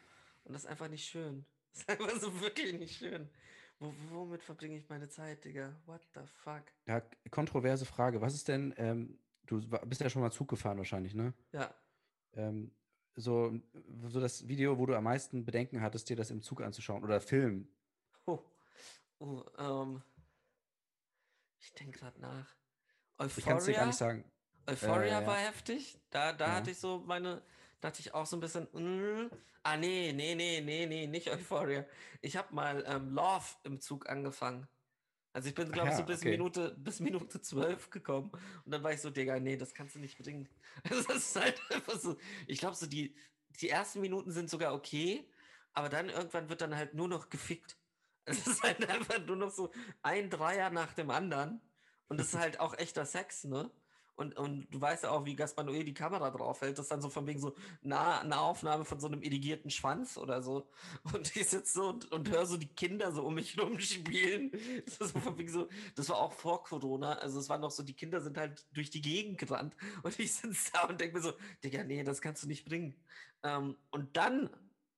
und das ist einfach nicht schön. Das ist einfach so wirklich nicht schön. Wo, womit verbringe ich meine Zeit, Digga? What the fuck? Ja, kontroverse Frage. Was ist denn, ähm, du bist ja schon mal Zug gefahren wahrscheinlich, ne? Ja, Ähm, so, so das Video, wo du am meisten Bedenken hattest, dir das im Zug anzuschauen oder Film. Oh, oh ähm, ich denke gerade nach. Ich kann es dir gar Euphoria, nicht sagen. Euphoria Äh, war ja. heftig. Da, da Ja. hatte ich so meine, dachte ich auch so ein bisschen, mm, ah nee, nee, nee, nee, nee, nicht Euphoria. Ich habe mal ähm, Love im Zug angefangen. Also ich bin, glaube ich, so ja, bis okay. Minute, bis Minute 12 gekommen. Und dann war ich so, Digga, nee, das kannst du nicht bringen. Das ist halt einfach so. Ich glaube, so die, die ersten Minuten sind sogar okay, aber dann irgendwann wird dann halt nur noch gefickt. Es ist halt einfach nur noch so ein Dreier nach dem anderen. Und das ist halt auch echter Sex, ne? Und, und du weißt ja auch, wie Gaspar Noé die Kamera draufhält. Das ist dann so von wegen so nah, eine Aufnahme von so einem irrigierten Schwanz oder so. Und ich sitze so und, und höre so die Kinder so um mich rumspielen. Das, ist so von wegen so, das war auch vor Corona. Also es war noch so, die Kinder sind halt durch die Gegend gerannt. Und ich sitze da und denke mir so, Digga, nee, das kannst du nicht bringen. Ähm, und dann,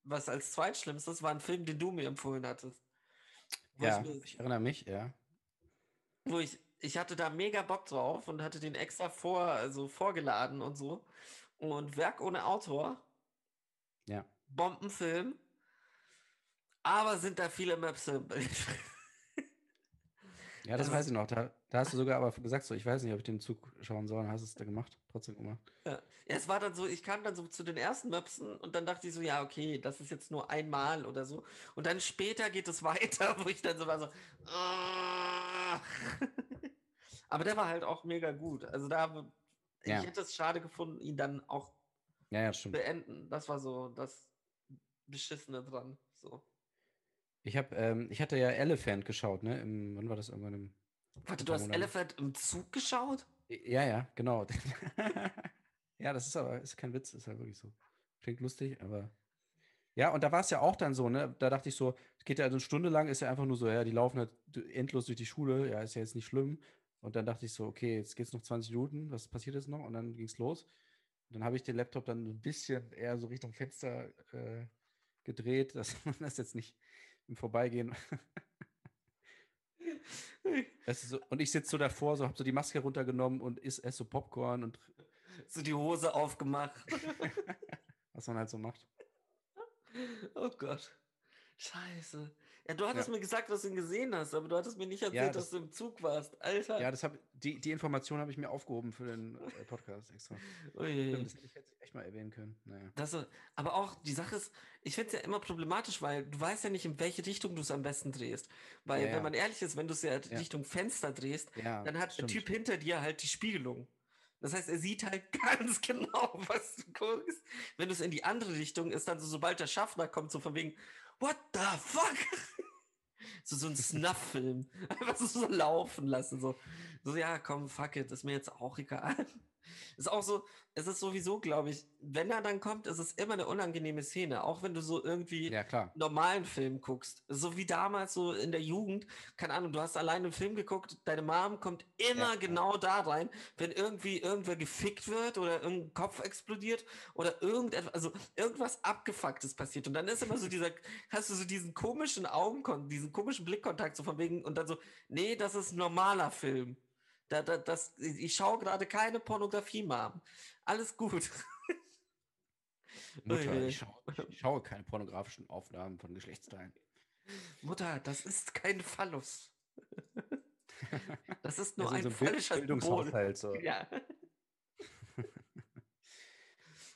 was als zweitschlimmstes, war ein Film, den du mir empfohlen hattest. Ja, ich mir- ich erinnere mich, ja. wo ich, ich hatte da mega Bock drauf und hatte den extra vor, also vorgeladen und so. Und Werk ohne Autor, Ja. Bombenfilm, aber sind da viele Maps im Bild. Ja, das Also- weiß ich noch. Da, da hast du sogar aber gesagt, so, ich weiß nicht, ob ich den Zug schauen soll. Hast du es da gemacht? Trotzdem gemacht. Ja. ja, es war dann so, ich kam dann so zu den ersten Möpsen und dann dachte ich so, ja, okay, das ist jetzt nur einmal oder so. Und dann später geht es weiter, wo ich dann so war so. "Ah." Aber der war halt auch mega gut. Also da, ich Ja. hätte es schade gefunden, ihn dann auch Ja, ja, stimmt. beenden. Das war so das Beschissene dran. So. Ich habe, ähm, ich hatte ja Elephant geschaut, ne? Im, wann war das irgendwann im. Warte, du hast Monate. Elephant im Zug geschaut? Ja, ja, genau. ja, das ist aber ist kein Witz, ist halt wirklich so. Klingt lustig, aber. Ja, und da war es ja auch dann so, ne? Da dachte ich so, es geht ja also eine Stunde lang, ist ja einfach nur so, ja, die laufen halt endlos durch die Schule, ja, ist ja jetzt nicht schlimm. Und dann dachte ich so, okay, jetzt geht's noch 20 Minuten, was passiert jetzt noch? Und dann ging's los. Und dann habe ich den Laptop dann ein bisschen eher so Richtung Fenster äh, gedreht, dass man das jetzt nicht im Vorbeigehen. So, und ich sitze so davor, so habe so die Maske runtergenommen und esse ess so Popcorn und So die Hose aufgemacht. was man halt so macht. Oh Gott. Scheiße. Ja, du hattest Ja. mir gesagt, dass du ihn gesehen hast, aber du hattest mir nicht erzählt, das- dass du im Zug warst. Alter. Ja, das hab, die, die Information habe ich mir aufgehoben für den äh, Podcast extra. Stimmt, das hätte ich jetzt echt mal erwähnen können. Naja. Das, aber auch die Sache ist, ich finde es ja immer problematisch, weil du weißt ja nicht, in welche Richtung du es am besten drehst. Weil, Ja, ja. wenn man ehrlich ist, wenn du es ja, Ja. Richtung Fenster drehst, Ja, dann hat stimmt. der Typ hinter dir halt die Spiegelung. Das heißt, er sieht halt ganz genau, was du guckst. Wenn du es in die andere Richtung ist, dann so, sobald der Schaffner kommt, so von wegen, what the fuck? so, so ein Snuff-Film. Einfach so, so laufen lassen. So. so, ja, komm, fuck it, ist mir jetzt auch egal. Ist auch so, es ist sowieso, glaube ich, wenn er dann kommt, ist es immer eine unangenehme Szene. Auch wenn du so irgendwie Ja, klar. normalen Film guckst. So wie damals so in der Jugend. Keine Ahnung, du hast alleine einen Film geguckt, deine Mom kommt immer Ja, genau da rein, wenn irgendwie irgendwer gefickt wird oder irgendein Kopf explodiert oder irgendetwas, also irgendwas Abgefucktes passiert. Und dann ist immer so dieser, hast du so diesen komischen Augenkon, diesen komischen Blickkontakt so von wegen und dann so, nee, das ist ein normaler Film. Da, da, das, ich schaue gerade keine Pornografie, Mom. Alles gut. Mutter, ich, schau, ich schaue keine pornografischen Aufnahmen von Geschlechtsteilen. Mutter, das ist kein Phallus. Das ist nur Ja, ein so phallischer. Bildungshaushalt. So. Ja.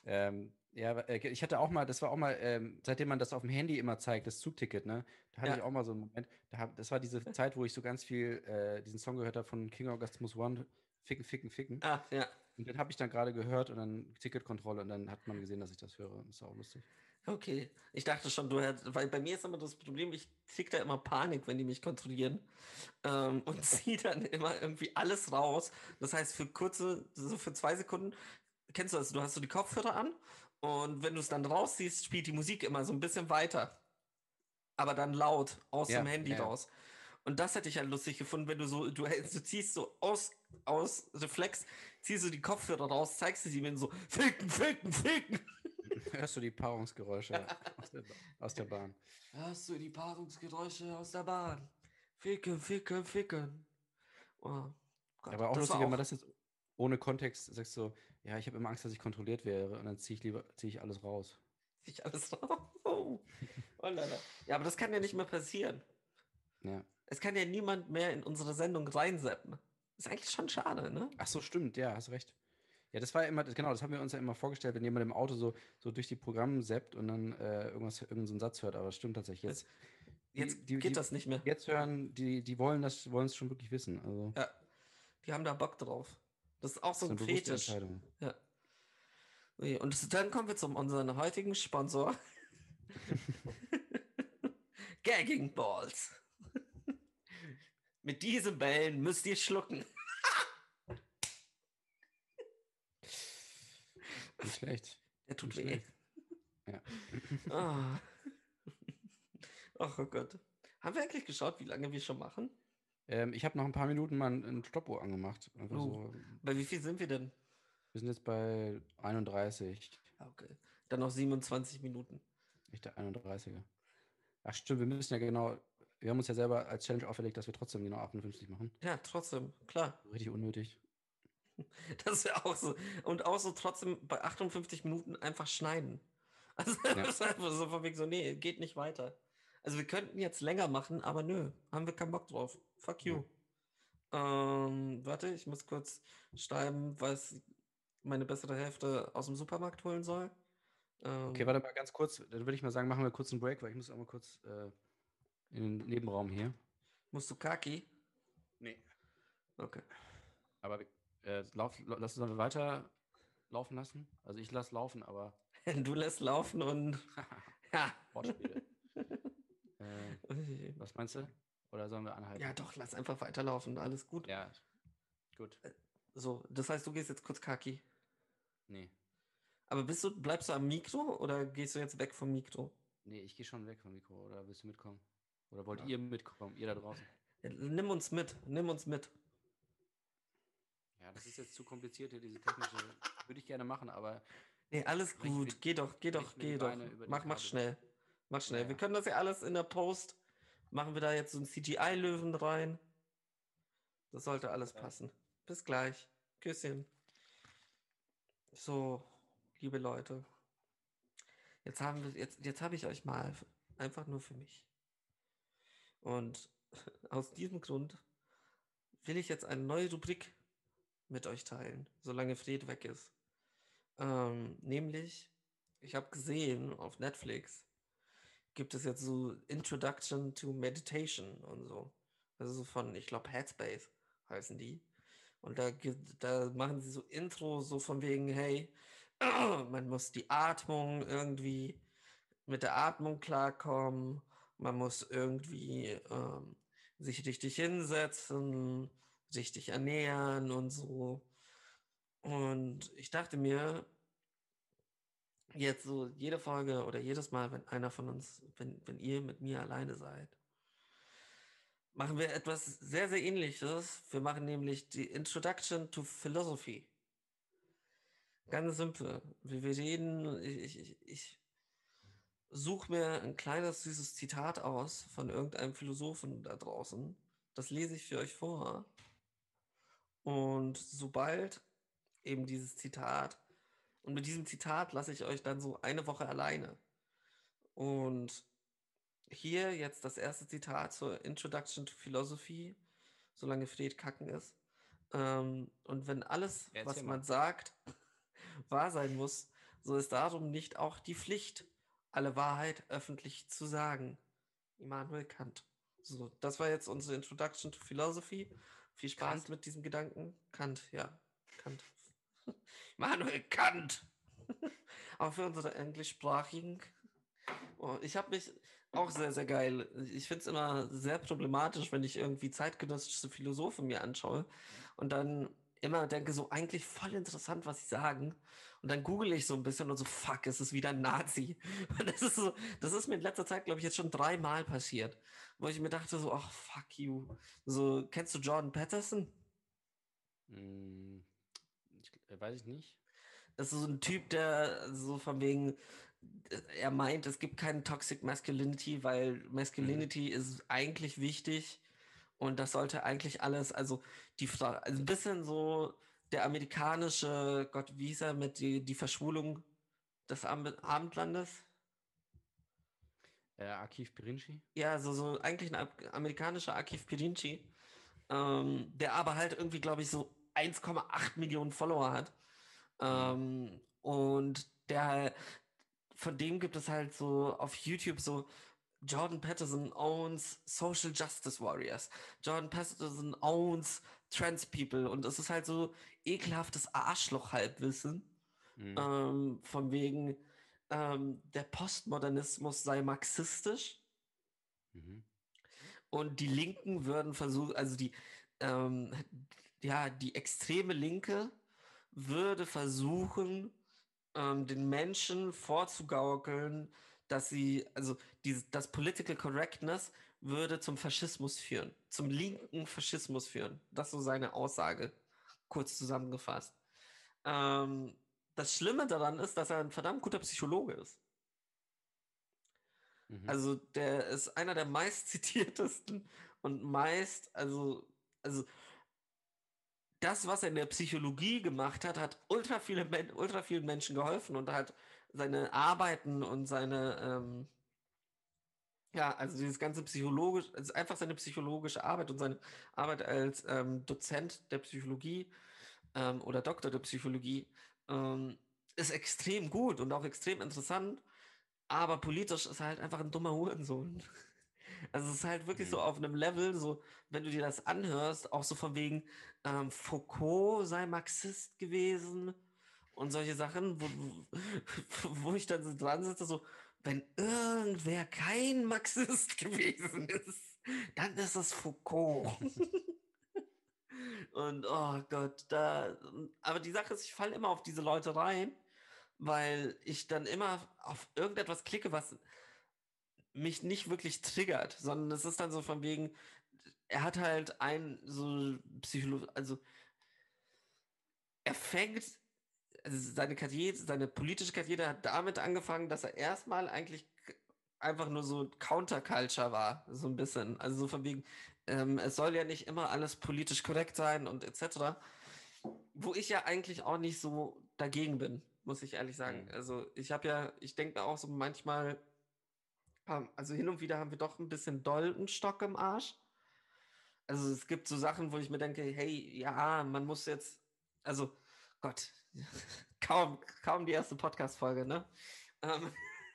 Ähm, ja, äh, ich hatte auch mal, das war auch mal, ähm, seitdem man das auf dem Handy immer zeigt, das Zugticket, ne? Da hatte Ja. ich auch mal so einen Moment, da hab, das war diese Zeit, wo ich so ganz viel äh, diesen Song gehört habe von King Orgasmus One, Ficken, Ficken, Ficken. Ah, ja. Und den habe ich dann gerade gehört und dann Ticketkontrolle und dann hat man gesehen, dass ich das höre. Das ist auch lustig. Okay. Ich dachte schon, du hättest, weil bei mir ist immer das Problem, ich krieg da immer Panik, wenn die mich kontrollieren. Ähm, und ziehe dann immer irgendwie alles raus. Das heißt, für kurze, so für zwei Sekunden, kennst du das, du hast so die Kopfhörer an und wenn du es dann rausziehst, spielt die Musik immer so ein bisschen weiter. Aber dann laut aus Ja, dem Handy ja, ja. raus. Und das hätte ich halt lustig gefunden, wenn du so, du, du ziehst so aus, aus Reflex, ziehst du die Kopfhörer raus, zeigst du sie mir so, ficken, ficken, ficken. Hörst du die Paarungsgeräusche aus, der, aus der Bahn? Hörst du die Paarungsgeräusche aus der Bahn? Ficken, ficken, ficken. Oh, Gott, Aber auch lustig, war wenn man das jetzt ohne Kontext sagst so, ja, ich habe immer Angst, dass ich kontrolliert wäre und dann ziehe ich lieber, ziehe ich alles raus. sich alles Oh. Oh, lala. Ja, aber das kann ja nicht mehr passieren. Ja. Es kann ja niemand mehr in unsere Sendung reinseppen. Ist eigentlich schon schade, ne? Ach so, stimmt, ja, hast recht. Ja, das war ja immer, genau, das haben wir uns ja immer vorgestellt, wenn jemand im Auto so, so durch die Programme seppt und dann äh, irgendwas, irgendeinen Satz hört, aber das stimmt tatsächlich. Jetzt, Jetzt die, geht die, das nicht mehr. Jetzt hören, die, die wollen das, wollen es schon wirklich wissen. Also, Ja. Die haben da Bock drauf. Das ist auch so ein Fetisch. Entscheidung. Ja. Ui, Und dann kommen wir zu unserem heutigen Sponsor. Gagging Balls. Mit diesen Bällen müsst ihr schlucken. Nicht schlecht. Der tut Nicht weh. schlecht. Ja. Ach oh Gott. Haben wir eigentlich geschaut, wie lange wir schon machen? Ähm, ich habe noch ein paar Minuten mal ein, Stoppuhr angemacht. Oh. so, Bei wie viel sind wir denn? wir sind jetzt bei 31. Ah, Okay. Dann noch 27 Minuten. Ich der 31er. Ach stimmt, wir müssen ja genau, wir haben uns ja selber als Challenge auferlegt, dass wir trotzdem genau 58 machen. Ja, trotzdem, klar. Richtig unnötig. Das wäre auch so. Und auch so trotzdem bei 58 Minuten einfach schneiden. Also Ja. das ist einfach so von wegen so, nee, geht nicht weiter. Also wir könnten jetzt länger machen, aber nö, haben wir keinen Bock drauf. Fuck you. Ähm, warte, ich muss kurz schreiben, was meine bessere Hälfte aus dem Supermarkt holen soll. Ähm, Okay, warte mal ganz kurz. Dann würde ich mal sagen, machen wir kurz einen Break, weil ich muss auch mal kurz äh, in den Nebenraum hier. Musst du Kaki? Nee. Okay. Aber äh, lauf, la- lass uns weiter laufen lassen. Also ich lasse laufen, aber Du lässt laufen und. Ja. Wortspiele. äh, was meinst du? Oder sollen wir anhalten? Ja, doch, lass einfach weiterlaufen. Alles gut. Ja. Gut. So, das heißt, du gehst jetzt kurz Kaki. Nee. Aber bist du, bleibst du am Mikro oder gehst du jetzt weg vom Mikro? Nee, ich gehe schon weg vom Mikro. Oder willst du mitkommen? Oder wollt Ja. ihr mitkommen? Ihr da draußen? Ja, Nimm uns mit, nimm uns mit. Ja, das ist jetzt zu kompliziert hier, diese technische. Würde ich gerne machen, aber Nee, alles gut. mit- Geh doch, geh doch, geh doch. Mach, mach schnell. Mach schnell. Ja, Wir können das ja alles in der Post. Machen wir da jetzt so einen CGI-Löwen rein. Das sollte alles Ja. passen. Bis gleich. Küsschen. So, liebe Leute. Jetzt haben wir, jetzt, jetzt habe ich euch mal einfach nur für mich. Und aus diesem Grund will ich jetzt eine neue Rubrik mit euch teilen, solange Fred weg ist. Ähm, nämlich, ich habe gesehen auf Netflix, gibt es jetzt so Introduction to Meditation und so. Also so von, ich glaube, Headspace heißen die. Und da, da machen sie so Intro, so von wegen, hey, man muss die Atmung irgendwie mit der Atmung klarkommen. Man muss irgendwie ähm, sich richtig hinsetzen, richtig ernähren und so. Und ich dachte mir, jetzt so jede Folge oder jedes Mal, wenn einer von uns, wenn, wenn ihr mit mir alleine seid, machen wir etwas sehr, sehr ähnliches. Wir machen nämlich die Introduction to Philosophy. Ganz simpel. Wir, reden, ich, ich, ich suche mir ein kleines, süßes Zitat aus von irgendeinem Philosophen da draußen. Das lese ich für euch vor. Und sobald eben dieses Zitat, und mit diesem Zitat lasse ich euch dann so eine Woche alleine. Und hier jetzt das erste Zitat zur Introduction to Philosophy, solange Fred kacken ist. Ähm, und wenn alles, Ja, was erzähl man mal. sagt, wahr sein muss, so ist darum nicht auch die Pflicht, alle Wahrheit öffentlich zu sagen. Immanuel Kant. So, das war jetzt unsere Introduction to Philosophy. Viel Spaß Kant? mit diesem Gedanken. Kant, ja. Kant. Immanuel Kant. Auch für unsere englischsprachigen. Oh, ich habe mich auch sehr, sehr geil. Ich finde es immer sehr problematisch, wenn ich irgendwie zeitgenössische Philosophen mir anschaue und dann immer denke, so eigentlich voll interessant, was sie sagen. Und dann google ich so ein bisschen und so, fuck, es ist wieder ein Nazi. Das ist so, das ist mir in letzter Zeit, glaube ich, jetzt schon dreimal passiert. Wo ich mir dachte, so, ach, fuck you. So, kennst du Jordan Patterson? Hm, ich, äh, weiß ich nicht. Das ist so ein Typ, der so von wegen, äh, er meint, es gibt keine Toxic Masculinity, weil Masculinity ist eigentlich wichtig und das sollte eigentlich alles, also die Frau, also ein bisschen so der amerikanische, Gott, wie hieß er, mit die, die Verschwulung des Am Abendlandes? Äh, Archiv Pirinci? Ja, so, so eigentlich ein amerikanischer Akif Pirinci, ähm, der aber halt irgendwie, glaube ich, so 1,8 Millionen Follower hat. Ähm, und der, von dem gibt es halt so auf YouTube so Jordan Peterson owns Social Justice Warriors. Jordan Peterson owns Trans People. Und es ist halt so ekelhaftes Arschloch-Halbwissen. Hm. Ähm, von wegen, ähm, der Postmodernismus sei marxistisch Mhm. und die Linken würden versuchen, also die, ähm, ja, die extreme Linke würde versuchen, ähm, den Menschen vorzugaukeln, dass sie, also die, das Political Correctness würde zum Faschismus führen, zum linken Faschismus führen. Das ist so seine Aussage, kurz zusammengefasst. Ähm, das Schlimme daran ist, dass er ein verdammt guter Psychologe ist. Mhm. Also der ist einer der meist zitiertesten und meist, also, also das, was er in der Psychologie gemacht hat, hat ultra, viele ultra vielen Menschen geholfen und hat seine Arbeiten und seine, ähm, Ja, also dieses ganze psychologisch, ist einfach seine psychologische Arbeit und seine Arbeit als ähm, Dozent der Psychologie ähm, oder Doktor der Psychologie ähm, ist extrem gut und auch extrem interessant, aber politisch ist er halt einfach ein dummer Hurensohn. Also es ist halt wirklich so Mhm. auf einem Level, so wenn du dir das anhörst, auch so von wegen ähm, Foucault sei Marxist gewesen und solche Sachen, wo, wo, wo ich dann so dran sitze, so wenn irgendwer kein Marxist gewesen ist, dann ist es Foucault. Und oh Gott, da. Aber die Sache ist, ich falle immer auf diese Leute rein, weil ich dann immer auf irgendetwas klicke, was mich nicht wirklich triggert, sondern es ist dann so von wegen, er hat halt ein so Psycholo, also er fängt, also seine Karriere, seine politische Karriere hat damit angefangen, dass er erstmal eigentlich einfach nur so Counterculture war, so ein bisschen. Also so von wegen, ähm, es soll ja nicht immer alles politisch korrekt sein und etc. Wo ich ja eigentlich auch nicht so dagegen bin, muss ich ehrlich sagen. Mhm. Also ich habe ja, ich denke auch so manchmal, also hin und wieder haben wir doch ein bisschen doll einen Stock im Arsch. Also es gibt so Sachen, wo ich mir denke, hey, ja, man muss jetzt, also Gott, kaum, kaum die erste Podcast-Folge, ne? Ähm,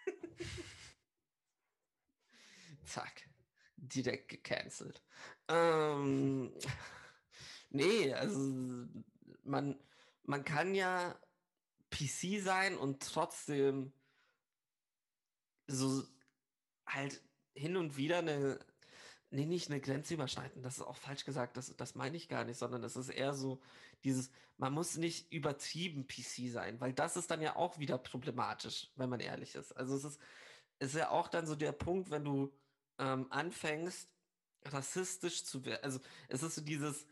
zack, direkt gecancelt. Ähm, nee, also man, man kann ja PC sein und trotzdem so halt hin und wieder eine, nee, nicht eine Grenze überschreiten, das ist auch falsch gesagt, das, das meine ich gar nicht, sondern es ist eher so dieses, man muss nicht übertrieben PC sein, weil das ist dann ja auch wieder problematisch, wenn man ehrlich ist. Also es ist, es ist ja auch dann so der Punkt, wenn du ähm, anfängst, rassistisch zu werden, also es ist so dieses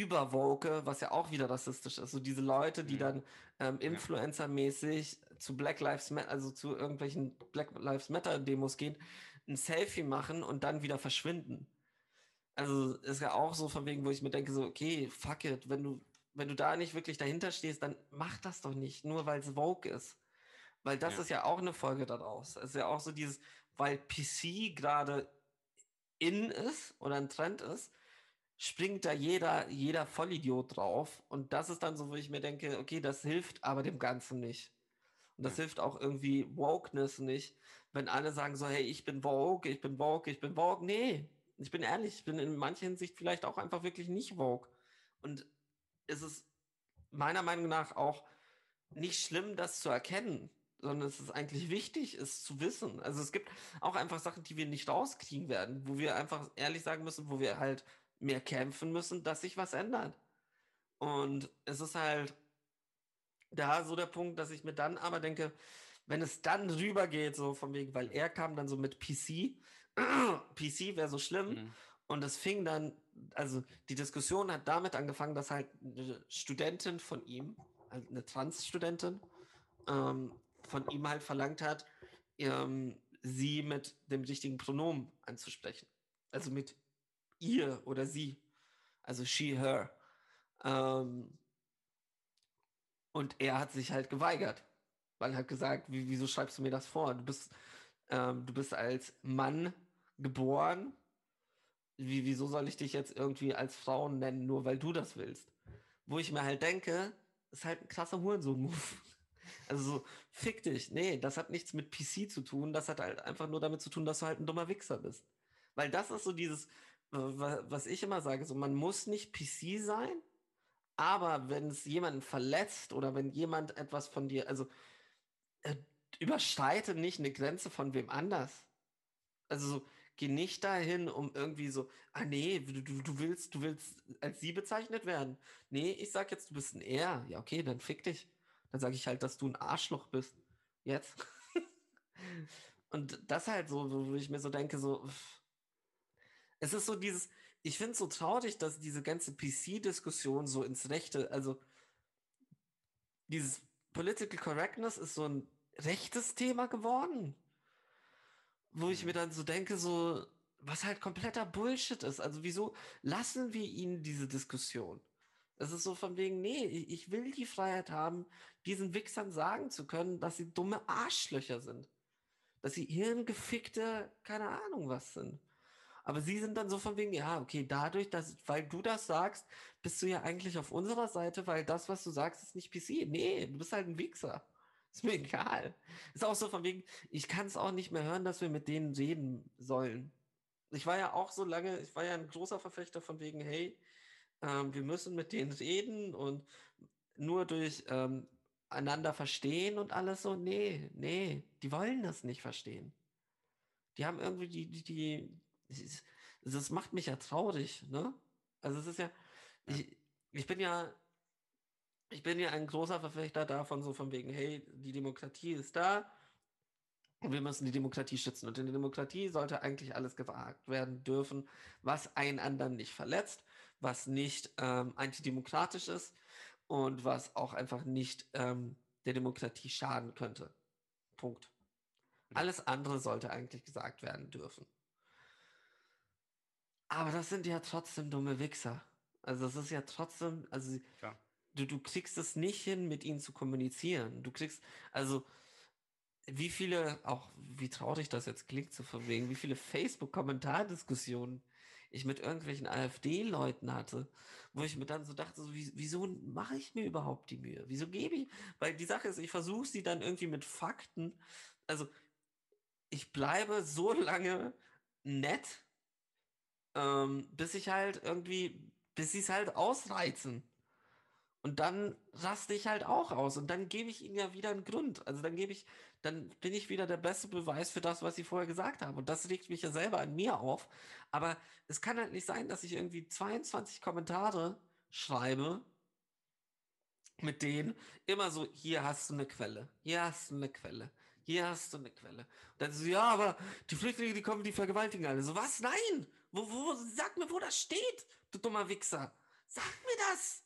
Überwoke, was ja auch wieder rassistisch ist, so diese Leute, die Mhm. dann ähm. Influencer-mäßig zu Black Lives Matter, also zu irgendwelchen Black Lives Matter Demos gehen, ein Selfie machen und dann wieder verschwinden. Also ist ja auch so von wegen, wo ich mir denke, so, okay, fuck it, wenn du, wenn du da nicht wirklich dahinter stehst, dann mach das doch nicht, nur weil es Vogue ist. Weil das Ja. ist ja auch eine Folge daraus. Es ist ja auch so dieses, weil PC gerade in ist oder ein Trend ist, springt da jeder, jeder Vollidiot drauf. Und das ist dann so, wo ich mir denke, okay, das hilft aber dem Ganzen nicht. Und das hilft auch irgendwie Wokeness nicht, wenn alle sagen so, hey, ich bin Vogue, ich bin Vogue, ich bin Vogue. Nee, ich bin ehrlich, ich bin in mancher Hinsicht vielleicht auch einfach wirklich nicht Vogue. Und es ist meiner Meinung nach auch nicht schlimm, das zu erkennen, sondern es ist eigentlich wichtig, es zu wissen. Also es gibt auch einfach Sachen, die wir nicht rauskriegen werden, wo wir einfach ehrlich sagen müssen, wo wir halt mehr kämpfen müssen, dass sich was ändert. Und es ist halt da so der Punkt, dass ich mir dann aber denke, wenn es dann rübergeht, so von wegen, weil er kam dann so mit PC, PC wäre so schlimm, Mhm. und es fing dann, also die Diskussion hat damit angefangen, dass halt eine Studentin von ihm, also eine Trans-Studentin, ähm, von ihm halt verlangt hat, ähm, sie mit dem richtigen Pronomen anzusprechen. Also mit ihr oder sie. Also she, her. Ähm, und er hat sich halt geweigert, weil er hat gesagt, wie, wieso schreibst du mir das vor? Du bist, ähm, du bist als Mann geboren. Wie, wieso soll ich dich jetzt irgendwie als Frau nennen, nur weil du das willst? Wo ich mir halt denke, ist halt ein krasser Hurensohn-Move. Also so, fick dich. Nee, das hat nichts mit PC zu tun. Das hat halt einfach nur damit zu tun, dass du halt ein dummer Wichser bist. Weil das ist so dieses, was ich immer sage, so man muss nicht PC sein, aber wenn es jemanden verletzt oder wenn jemand etwas von dir, also äh, überschreite nicht eine Grenze von wem anders. Also so, geh nicht dahin, um irgendwie so, ah nee, du, du, willst, du willst als sie bezeichnet werden. Nee, ich sag jetzt, du bist ein Er. Ja, okay, dann fick dich. Dann sage ich halt, dass du ein Arschloch bist. Jetzt. Und das halt so, wo wo ich mir so denke, so, pff. Es ist so dieses, ich finde es so traurig, dass diese ganze PC-Diskussion so ins Rechte, also dieses Political Correctness ist so ein rechtes Thema geworden. Wo ich mir dann so denke, so, was halt kompletter Bullshit ist. Also wieso lassen wir ihnen diese Diskussion? Es ist so von wegen, nee, ich ich will die Freiheit haben, diesen Wichsern sagen zu können, dass sie dumme Arschlöcher sind. dass sie hirngefickte, keine Ahnung was sind. Aber sie sind dann so von wegen, ja, okay, dadurch, dass, weil du das sagst, bist du ja eigentlich auf unserer Seite, weil das, was du sagst, ist nicht PC. Nee, du bist halt ein Wichser. Ist mir egal. Ist auch so von wegen, ich kann es auch nicht mehr hören, dass wir mit denen reden sollen. Ich war ja auch so lange, ich war ja ein großer Verfechter von wegen, hey, ähm, wir müssen mit denen reden und nur durch ähm, einander verstehen und alles so. Nee, nee, die wollen das nicht verstehen. Die haben irgendwie die, die, die, das macht mich ja traurig, ne? Also es ist ja, ja. Ich, ich bin ja, ich bin ja ein großer Verfechter davon, so von wegen, hey, die Demokratie ist da und wir müssen die Demokratie schützen. Und in der Demokratie sollte eigentlich alles gewagt werden dürfen, was einen anderen nicht verletzt, was nicht ähm, antidemokratisch ist und was auch einfach nicht ähm, der Demokratie schaden könnte. Punkt. Alles andere sollte eigentlich gesagt werden dürfen. Aber das sind ja trotzdem dumme Wichser. Also es ist ja trotzdem, also du, du kriegst es nicht hin, mit ihnen zu kommunizieren. Du kriegst, also wie viele, auch wie traurig das jetzt klingt zu verwegen, wie viele Facebook-Kommentardiskussionen ich mit irgendwelchen AfD-Leuten hatte, wo ich mir dann so dachte, so, wie, wieso mache ich mir überhaupt die Mühe? Wieso gebe ich? Weil die Sache ist, ich versuche sie dann irgendwie mit Fakten, also ich bleibe so lange nett, ähm, bis ich halt irgendwie, bis sie es halt ausreizen. Und dann raste ich halt auch aus und dann gebe ich ihnen ja wieder einen Grund. Also dann gebe ich, dann bin ich wieder der beste Beweis für das, was sie vorher gesagt haben. Und das regt mich ja selber an mir auf. Aber es kann halt nicht sein, dass ich irgendwie 22 Kommentare schreibe, mit denen immer so, hier hast du eine Quelle, hier hast du eine Quelle, hier hast du eine Quelle. Und dann so, ja, aber die Flüchtlinge, die kommen, die vergewaltigen alle. So, was? Nein! Wo, wo, sag mir, wo das steht, du dummer Wichser. Sag mir das!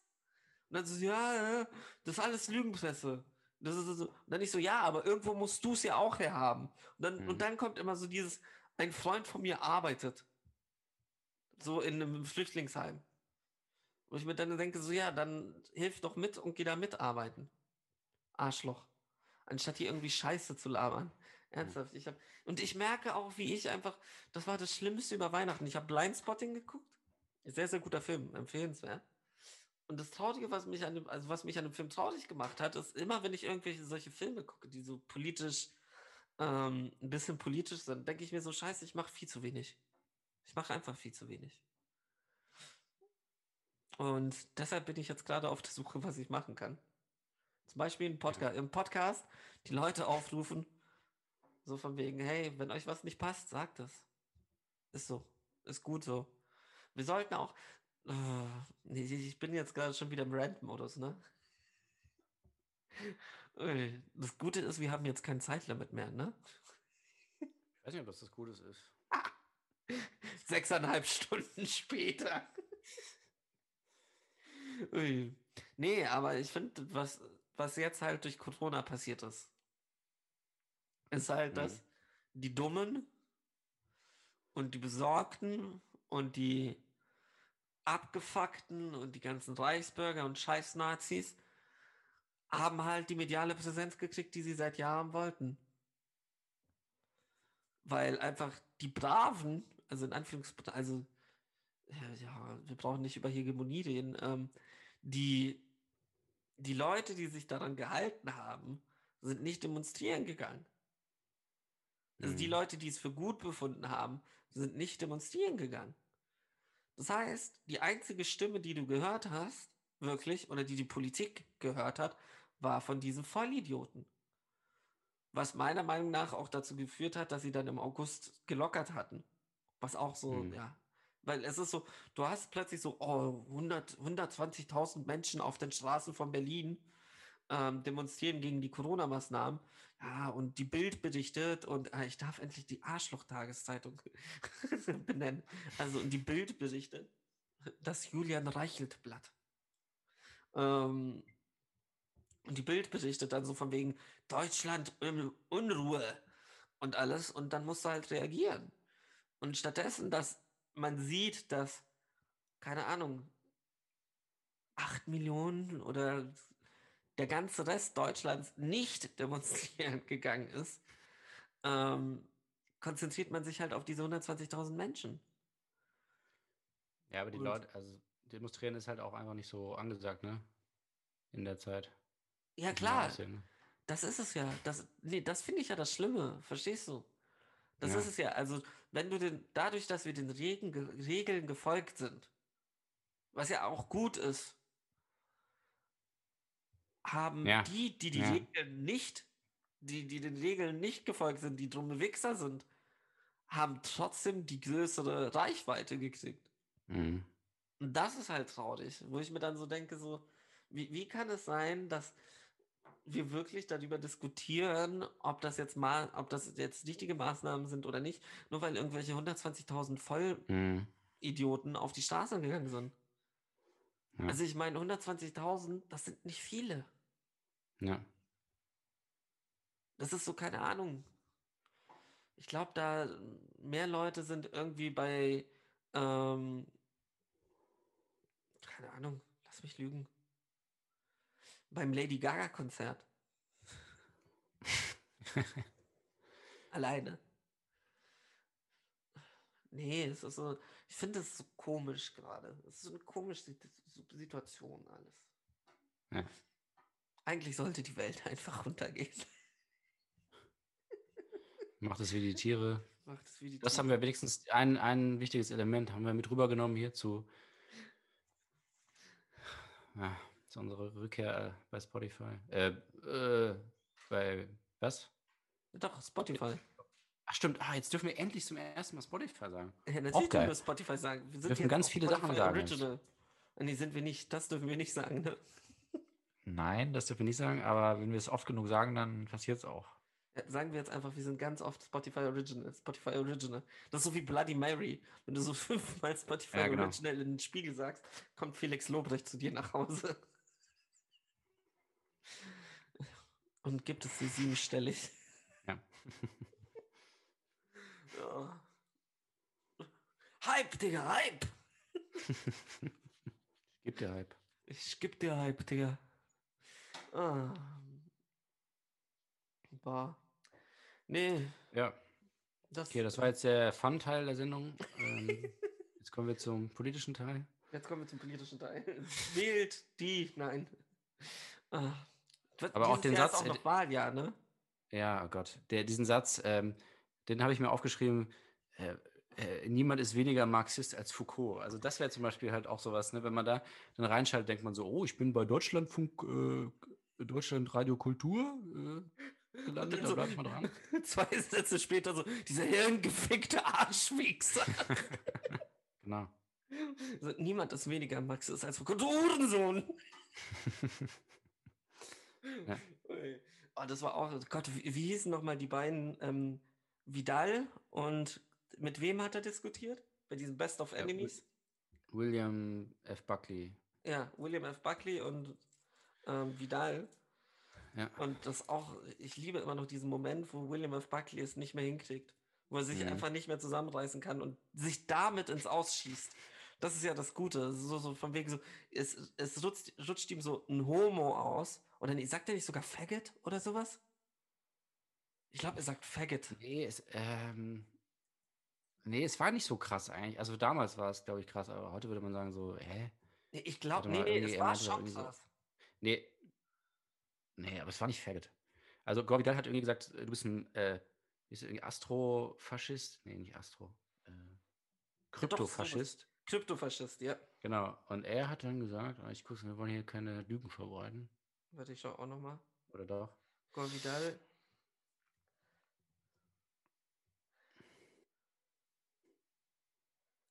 Und dann so, ja, das ist alles Lügenpresse. Das ist so, und dann nicht so, ja, aber irgendwo musst du es ja auch herhaben. Und dann, mhm. und dann kommt immer so dieses, ein Freund von mir arbeitet. So in einem Flüchtlingsheim. Wo ich mir dann denke, so, ja, dann hilf doch mit und geh da mitarbeiten. Arschloch. Anstatt hier irgendwie Scheiße zu labern. Ernsthaft. Ich hab, und ich merke auch, wie ich einfach, das war das Schlimmste über Weihnachten. Ich habe Blindspotting geguckt. Sehr, sehr guter Film, empfehlenswert. Und das Traurige, was mich an dem, also was mich an dem Film traurig gemacht hat, ist immer, wenn ich irgendwelche solche Filme gucke, die so politisch, ähm, ein bisschen politisch sind, denke ich mir so, scheiße, ich mache viel zu wenig. Ich mache einfach viel zu wenig. Und deshalb bin ich jetzt gerade auf der Suche, was ich machen kann. Zum Beispiel im Podcast, im Podcast die Leute aufrufen, so von wegen, hey, wenn euch was nicht passt, sagt es. Ist so. Ist gut so. Wir sollten auch, Oh, nee, ich bin jetzt gerade schon wieder im Rant-Modus, ne? Das Gute ist, wir haben jetzt kein Zeitlimit mehr, ne? Ich weiß nicht, ob das das Gute ist. Sechseinhalb Stunden später. Ui. Nee, aber ich finde, was, was jetzt halt durch Corona passiert ist, ist halt, mhm. dass die Dummen und die Besorgten und die Abgefuckten und die ganzen Reichsbürger und Scheiß-Nazis haben halt die mediale Präsenz gekriegt, die sie seit Jahren wollten. Weil einfach die Braven, also in Anführungszeichen, also ja, wir brauchen nicht über Hegemonie reden, ähm, die, die Leute, die sich daran gehalten haben, sind nicht demonstrieren gegangen. Also mhm. die Leute, die es für gut befunden haben, sind nicht demonstrieren gegangen. Das heißt, die einzige Stimme, die du gehört hast, wirklich, oder die die Politik gehört hat, war von diesen Vollidioten. Was meiner Meinung nach auch dazu geführt hat, dass sie dann im August gelockert hatten. Was auch so, hm. ja. Weil es ist so, du hast plötzlich so, oh, 100, 120.000 Menschen auf den Straßen von Berlin ähm, demonstrieren gegen die Corona-Maßnahmen. Ja, und die Bild berichtet und äh, ich darf endlich die Arschloch-Tageszeitung benennen. Also, und die Bild berichtet das Julian Reichelt-Blatt. Ähm, und die Bild berichtet dann so von wegen Deutschland in Unruhe und alles. Und dann musst du halt reagieren. Und stattdessen, dass man sieht, dass, keine Ahnung, acht Millionen oder der ganze Rest Deutschlands nicht demonstrieren gegangen ist, ähm, konzentriert man sich halt auf diese 120.000 Menschen. Ja, aber die Und- Leute, also demonstrieren ist halt auch einfach nicht so angesagt, ne? In der Zeit. Ja, klar, ne? das ist es ja. Das, nee, das finde ich ja das Schlimme, verstehst du? Das Ja. ist es ja. Also, wenn du den, dadurch, dass wir den Regen, ge- Regeln gefolgt sind, was ja auch gut ist, haben Ja, die, die die ja. Regeln nicht, die, die den Regeln nicht gefolgt sind, die dumme Wichser sind, haben trotzdem die größere Reichweite gekriegt. Mhm. Und das ist halt traurig, wo ich mir dann so denke, so, wie, wie kann es sein, dass wir wirklich darüber diskutieren, ob das jetzt mal, ob das jetzt richtige Maßnahmen sind oder nicht, nur weil irgendwelche 120.000 Vollidioten Mhm. auf die Straße gegangen sind. Ja. Also ich meine, 120.000, das sind nicht viele. Ja. Das ist so, keine Ahnung. Ich glaube, da mehr Leute sind irgendwie bei, ähm, keine Ahnung, lass mich lügen. Beim Lady Gaga-Konzert. Alleine. Nee, es ist so, ich finde es so komisch gerade. Es ist so eine komische Sit- Situation alles. Ja. Eigentlich sollte die Welt einfach runtergehen. Macht es wie die Tiere. Macht es wie die Das Tiere. haben wir wenigstens ein, ein wichtiges Element haben wir mit rübergenommen hier zu, ja, zu unserer Rückkehr äh, bei Spotify. Äh, äh, bei was? Doch, Spotify. Ach stimmt, ah, jetzt dürfen wir endlich zum ersten Mal Spotify sagen. Ja, natürlich Auch dürfen wir Spotify sagen. Wir sind Dürfen ganz viele Sachen sagen. Original. Nee, sind wir nicht. Das dürfen wir nicht sagen. Ne? Nein, das dürfen wir nicht sagen, aber wenn wir es oft genug sagen, dann passiert es auch. Sagen wir jetzt einfach, wir sind ganz oft Spotify Original. Spotify Original. Das ist so wie Bloody Mary. Wenn du so fünfmal Spotify Ja, genau. Original in den Spiegel sagst, kommt Felix Lobrecht zu dir nach Hause. Und gibt es sie siebenstellig. Ja. Ja. Hype, Digga, Hype! Gibt dir Hype. Ich geb dir Hype, Digga. Ah. Bah. Nee, Ja, das, okay, das war jetzt der Fun-Teil der Sendung. ähm, jetzt kommen wir zum politischen Teil. Jetzt kommen wir zum politischen Teil. Wählt die. Nein. Ah. Aber auch den Jahr ist Satz, auch äh, noch Wahljahr, ne? Ja, oh Gott. Der, diesen Satz, ähm, den habe ich mir aufgeschrieben. Äh, äh, niemand ist weniger Marxist als Foucault. Also das wäre zum Beispiel halt auch sowas, ne? wenn man da dann reinschaltet, denkt man so, oh, ich bin bei Deutschlandfunk, äh, Deutschland Radio Kultur äh, gelandet, da so- bleib ich mal dran. Zwei Sätze später so, dieser hirngefickte Arschwichser. Genau. so, niemand ist weniger Marxist als Foucault. Du Hurensohn! Ja. Oh, das war auch, Gott, wie, wie hießen nochmal die beiden? Ähm, Vidal und mit wem hat er diskutiert? Bei diesen Best of Enemies? William F. Buckley. Ja, William F. Buckley und ähm, Vidal. Ja. Und das auch, ich liebe immer noch diesen Moment, wo William F. Buckley es nicht mehr hinkriegt. Wo er sich Mhm. einfach nicht mehr zusammenreißen kann und sich damit ins Ausschießt. Das ist ja das Gute. So, so von wegen so, es, es rutscht, rutscht ihm so ein Homo aus. Oder nee, sagt er nicht sogar Faggot oder sowas? Ich glaube, er sagt Faggot. Nee, es, ähm, nee, es war nicht so krass eigentlich. Also damals war es, glaube ich, krass, aber heute würde man sagen so, hä? Nee, ich glaube, nee, nee, es war schon krass. Nee. Nee, aber es war nicht Faggot. Also Gorvidal hat irgendwie gesagt, äh, du bist ein, äh, bist irgendwie Astrofaschist? Nee, nicht Astro. Äh, Kryptofaschist. Kryptofaschist, ja. Genau. Und er hat dann gesagt, ah, ich gucke, wir wollen hier keine Lügen verbreiten. Warte, ich schau auch nochmal. Oder doch? Gol Vidal.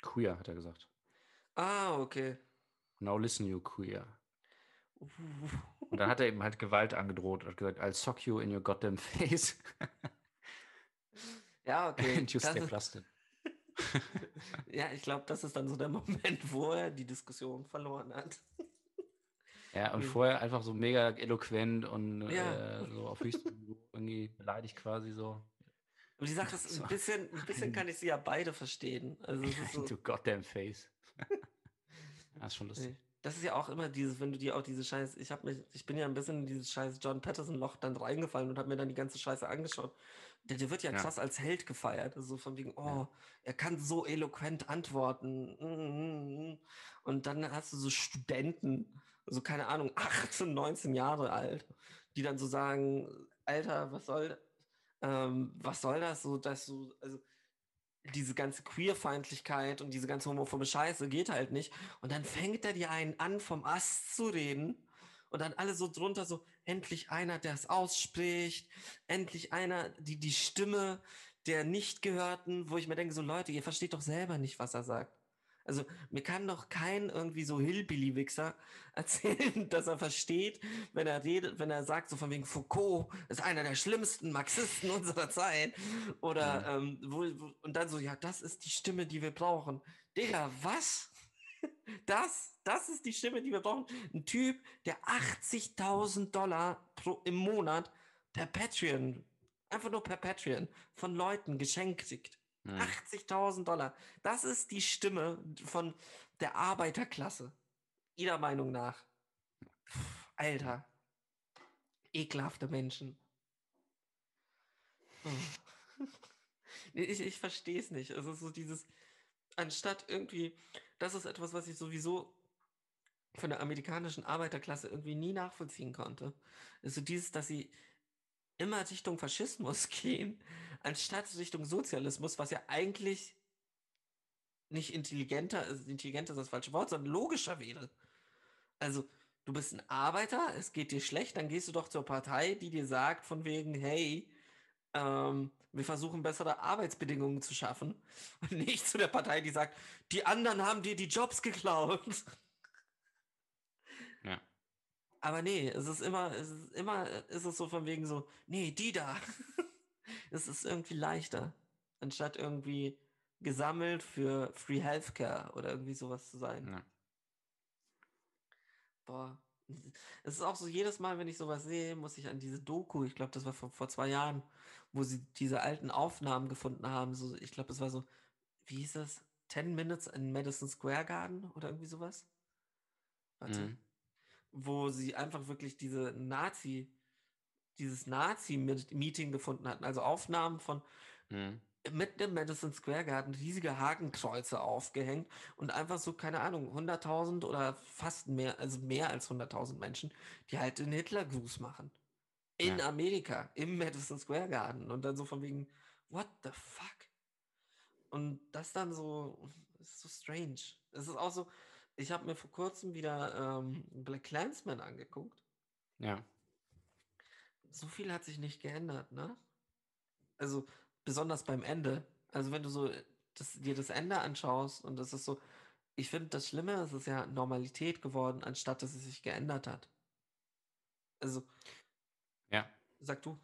Queer, hat er gesagt. Ah, okay. Now listen, you queer. Und dann hat er eben halt Gewalt angedroht und hat gesagt, I'll sock you in your goddamn face. Ja, okay. and you Das stay ist, ja, ich glaube, das ist dann so der Moment, wo er die Diskussion verloren hat. Ja, und Mhm. vorher einfach so mega eloquent und Ja. äh, so auf höchstem Niveau irgendwie beleidigt quasi so. Aber die ist, So. ein bisschen, ein bisschen kann ich sie ja beide verstehen. Also so, Du goddamn face. das ist schon lustig. Das ist ja auch immer dieses, wenn du dir auch diese Scheiß, ich habe mich, ich bin ja ein bisschen in dieses scheiß John Patterson Loch dann reingefallen und habe mir dann die ganze Scheiße angeschaut. Der, der wird ja, Ja. krass als Held gefeiert. Also von wegen, oh, er kann so eloquent antworten. Und dann hast du so Studenten, so keine Ahnung, 18, 19 Jahre alt, die dann so sagen, Alter, was soll, ähm, was soll das so, dass du, also diese ganze Queerfeindlichkeit und diese ganze homophobe Scheiße geht halt nicht. Und dann fängt er dir einen an, vom Ast zu reden. Und dann alle so drunter, so endlich einer, der es ausspricht, endlich einer, die die Stimme der Nicht-Gehörten, wo ich mir denke, so Leute, ihr versteht doch selber nicht, was er sagt. Also mir kann doch kein irgendwie so Hillbilly-Wichser erzählen, dass er versteht, wenn er redet, wenn er sagt, so von wegen Foucault ist einer der schlimmsten Marxisten unserer Zeit. Oder ähm, wo, wo, und dann so, ja, das ist die Stimme, die wir brauchen. Digga, was? Das, das ist die Stimme, die wir brauchen. Ein Typ, der 80.000 Dollar pro, im Monat per Patreon, einfach nur per Patreon, von Leuten geschenkt kriegt. Hm. 80.000 Dollar. Das ist die Stimme von der Arbeiterklasse. Ihrer Meinung nach. Alter. Ekelhafte Menschen. Nee, ich ich verstehe es nicht. Es ist so dieses, anstatt irgendwie, das ist etwas, was ich sowieso von der amerikanischen Arbeiterklasse irgendwie nie nachvollziehen konnte. Ist so dieses, dass sie immer Richtung Faschismus gehen, anstatt Richtung Sozialismus, was ja eigentlich nicht intelligenter ist, intelligenter ist das falsche Wort, sondern logischer wäre. Also, du bist ein Arbeiter, es geht dir schlecht, dann gehst du doch zur Partei, die dir sagt, von wegen, hey, ähm, wir versuchen bessere Arbeitsbedingungen zu schaffen. Und nicht zu der Partei, die sagt, die anderen haben dir die Jobs geklaut. Ja. Aber nee, es ist immer, es ist immer, ist es so von wegen so, nee, die da. es ist irgendwie leichter, anstatt irgendwie gesammelt für Free Healthcare oder irgendwie sowas zu sein. Ja. Boah. Es ist auch so, jedes Mal, wenn ich sowas sehe, muss ich an diese Doku, ich glaube, das war vor, vor zwei Jahren, wo sie diese alten Aufnahmen gefunden haben. So, ich glaube, es war so, wie hieß das? 10 Minutes in Madison Square Garden oder irgendwie sowas? Warte. Mhm. Wo sie einfach wirklich diese Nazi, dieses Nazi-Meeting gefunden hatten. Also Aufnahmen von Mhm. mitten im Madison Square Garden riesige Hakenkreuze aufgehängt und einfach so, keine Ahnung, 100.000 oder fast mehr, also mehr als 100.000 Menschen, die halt den Hitlergruß machen. In Ja. Amerika, im Madison Square Garden. Und dann so von wegen, what the fuck? Und das dann so, ist so strange. Es ist auch so, ich habe mir vor kurzem wieder ähm, Black Clansman angeguckt. Ja. So viel hat sich nicht geändert, ne? Also besonders beim Ende. Also wenn du so das, dir das Ende anschaust und das ist so, ich finde das Schlimme, es ist ja Normalität geworden, anstatt dass es sich geändert hat. Also, Ja. sag du.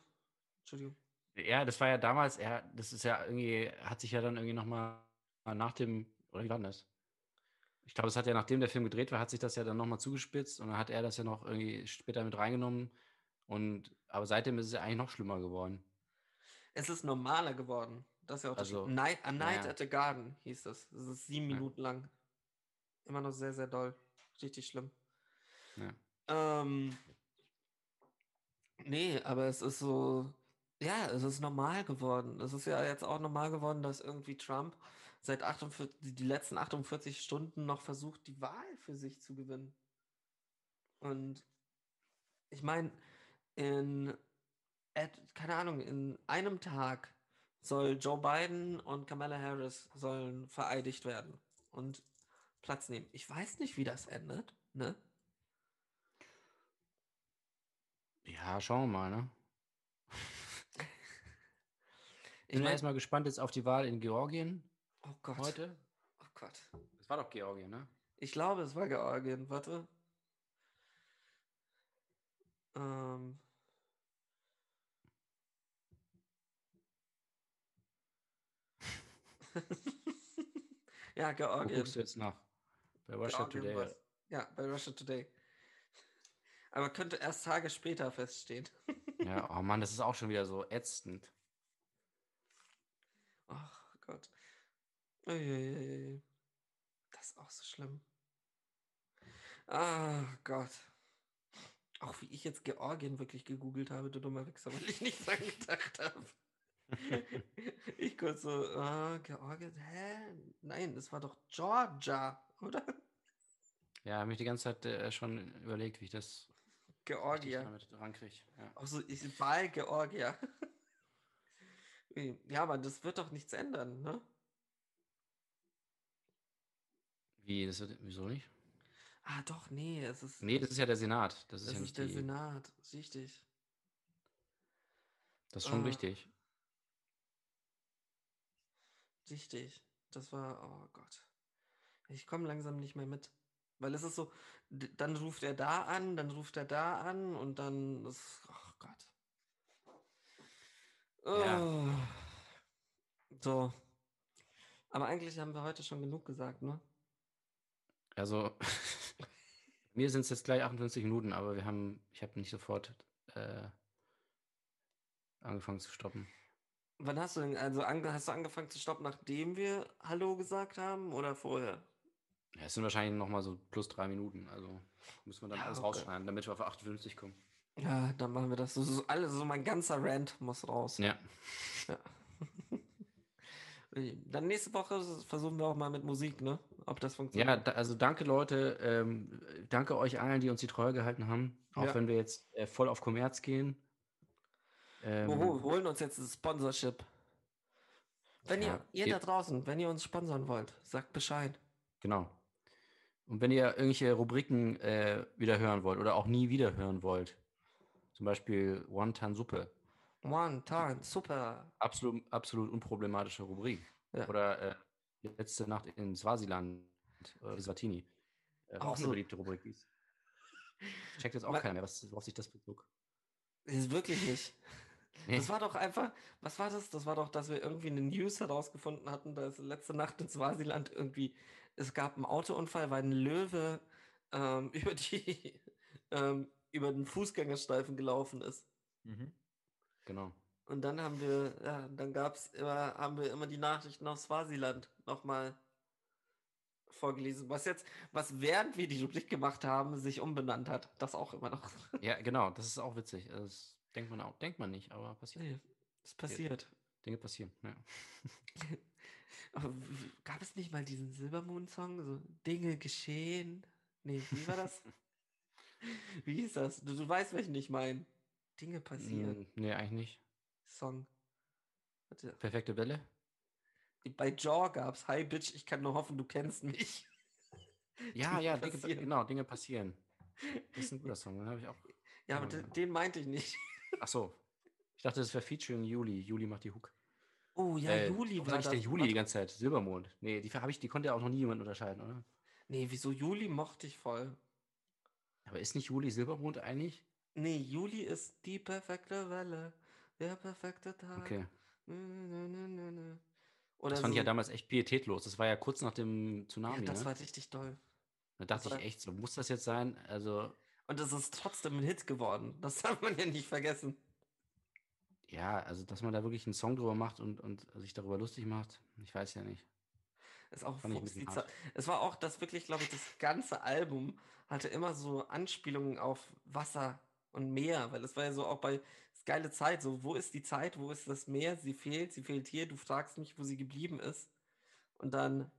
Entschuldigung. Ja, das war ja damals, er, das ist ja irgendwie, hat sich ja dann irgendwie nochmal nach dem, oder wie war das? Ich glaube, es hat ja, nachdem der Film gedreht war, hat sich das ja dann nochmal zugespitzt und dann hat er das ja noch irgendwie später mit reingenommen. Und, aber seitdem ist es ja eigentlich noch schlimmer geworden. Es ist normaler geworden. Das ist ja auch das Also, Schlimme. Night, A Night ja. at the Garden hieß das. Das ist sieben Ja. Minuten lang. Immer noch sehr, sehr doll. Richtig schlimm. Ja. Ähm, nee, aber es ist so, ja, es ist normal geworden. Es ist ja jetzt auch normal geworden, dass irgendwie Trump seit 48, die letzten 48 Stunden noch versucht, die Wahl für sich zu gewinnen. Und ich meine, in, keine Ahnung, in einem Tag soll Joe Biden und Kamala Harris sollen vereidigt werden und Platz nehmen. Ich weiß nicht, wie das endet, ne? Ja, schauen wir mal, ne? Ich Ich bin mein, erstmal gespannt jetzt auf die Wahl in Georgien oh Gott, heute. oh Gott. Das war doch Georgien, ne? Ich glaube, es war Georgien. Warte. Ähm. ja, Wo Georgien. guckst du jetzt nach? Bei Russia Georgien Today. Ja, bei Russia Today. Aber könnte erst Tage später feststehen. Ja, oh Mann, das ist auch schon wieder so ätzend. Ach Gott. Uiuiui. Das ist auch so schlimm. Ah Gott. Auch wie ich jetzt Georgien wirklich gegoogelt habe, du dummer Wichser, weil ich nicht dran gedacht habe. ich kurz so, äh, Georgien, hä? Nein, das war doch Georgia, oder? Ja, habe mich die ganze Zeit äh, schon überlegt, wie ich das Georgia. rankriege. Ja. Auch so, ich Wahl Georgia. ja, aber das wird doch nichts ändern, ne? Wie, das wird, wieso nicht? Ah, doch, nee, es ist, Nee, das ist ja der Senat. Das ist das ja ist nicht der die. Senat, richtig. Das ist schon Ah. richtig. Richtig. Das war, oh Gott. Ich komme langsam nicht mehr mit. Weil es ist so, dann ruft er da an, dann ruft er da an und dann ist, oh Gott. Ja. Oh. So. Aber eigentlich haben wir heute schon genug gesagt, ne? Also, mir sind es jetzt gleich 58 Minuten, aber wir haben, ich habe nicht sofort äh, angefangen zu stoppen. Wann hast du denn, also hast du angefangen zu stoppen, nachdem wir Hallo gesagt haben oder vorher? Ja, es sind wahrscheinlich noch mal so plus drei Minuten, also müssen wir dann Ja, alles okay. rausschneiden, damit wir auf 58 kommen. Ja, dann machen wir das. So, so, alles, so mein ganzer Rant muss raus. Ja, Ja. Dann nächste Woche versuchen wir auch mal mit Musik, ne? Ob das funktioniert. ja also danke Leute, ähm, danke euch allen, die uns die Treue gehalten haben, auch Ja. wenn wir jetzt äh, voll auf Kommerz gehen. Ähm, Wir hol- holen uns jetzt das Sponsorship. Wenn Ja, ihr, ihr ihr- da draußen, wenn ihr uns sponsern wollt, sagt Bescheid. Genau. Und wenn ihr irgendwelche Rubriken äh, wieder hören wollt oder auch nie wieder hören wollt, zum Beispiel One-Tan-Suppe, One time, super. absolut, absolut unproblematische Rubrik. Ja. Oder äh, letzte Nacht in Swasiland, äh, Swatini. Äh, Auch auch eine so. beliebte Rubrik. Ist- Checkt jetzt auch keiner mehr, was, worauf sich das bezog. Ist wirklich nicht. Nee. Das war doch einfach, was war das? Das war doch, dass wir irgendwie eine News herausgefunden hatten, dass letzte Nacht in Swasiland irgendwie, es gab einen Autounfall, weil ein Löwe ähm, über die, ähm, über den Fußgängerstreifen gelaufen ist. Genau. Und dann haben wir, ja, dann gab's immer, haben wir immer die Nachrichten aus Swasiland nochmal vorgelesen. Was jetzt, was während wir die Rubrik gemacht haben, sich umbenannt hat. Das auch immer noch. Ja, genau, das ist auch witzig. Das denkt man auch, denkt man nicht, aber passiert. Nee, ist passiert. Dinge passieren. Ja. Gab es nicht mal diesen Silbermond-Song? So Dinge geschehen? Nee, wie war das? wie hieß das? Du, du weißt, welchen ich meine. Dinge passieren. Mm, Nee, eigentlich nicht. Song. Warte, Perfekte Welle? bei Jaw gab's Hi Bitch, ich kann nur hoffen, du kennst mich. Ja, Dinge ja, Dinge, genau, Dinge passieren. Das ist ein guter Song, den habe ich auch. Ja, aber den, den meinte ich nicht. Ach so. Ich dachte, das wäre Featuring Juli. Juli macht die Hook. Oh ja, Äh, Juli war ich das. denn Juli die ganze Zeit? Silbermond. Nee, die, ich, die konnte ja auch noch nie jemand unterscheiden, oder? Nee, wieso Juli mochte ich voll. Aber ist nicht Juli Silbermond eigentlich? Nee, Juli ist die perfekte Welle. Der perfekte Tag. Okay. Nö, nö, nö, Das fand ich ja so- damals echt pietätlos. Das war ja kurz nach dem Ja, Tsunami, das ne? war richtig toll. Da dachte das ich echt so, muss das jetzt sein? Also, Und es ist trotzdem ein Hit geworden. Das darf man ja nicht vergessen. ja, also, dass man da wirklich einen Song drüber macht und, und sich darüber lustig macht, ich weiß ja nicht. Ist auch Fuchs, Es war auch das wirklich, glaube ich, das ganze Album hatte immer so Anspielungen auf Wasser und Meer, weil es war ja so auch bei das geile Zeit, so wo ist die Zeit, wo ist das Meer? Sie fehlt, sie fehlt hier, du fragst mich, wo sie geblieben ist. Und dann,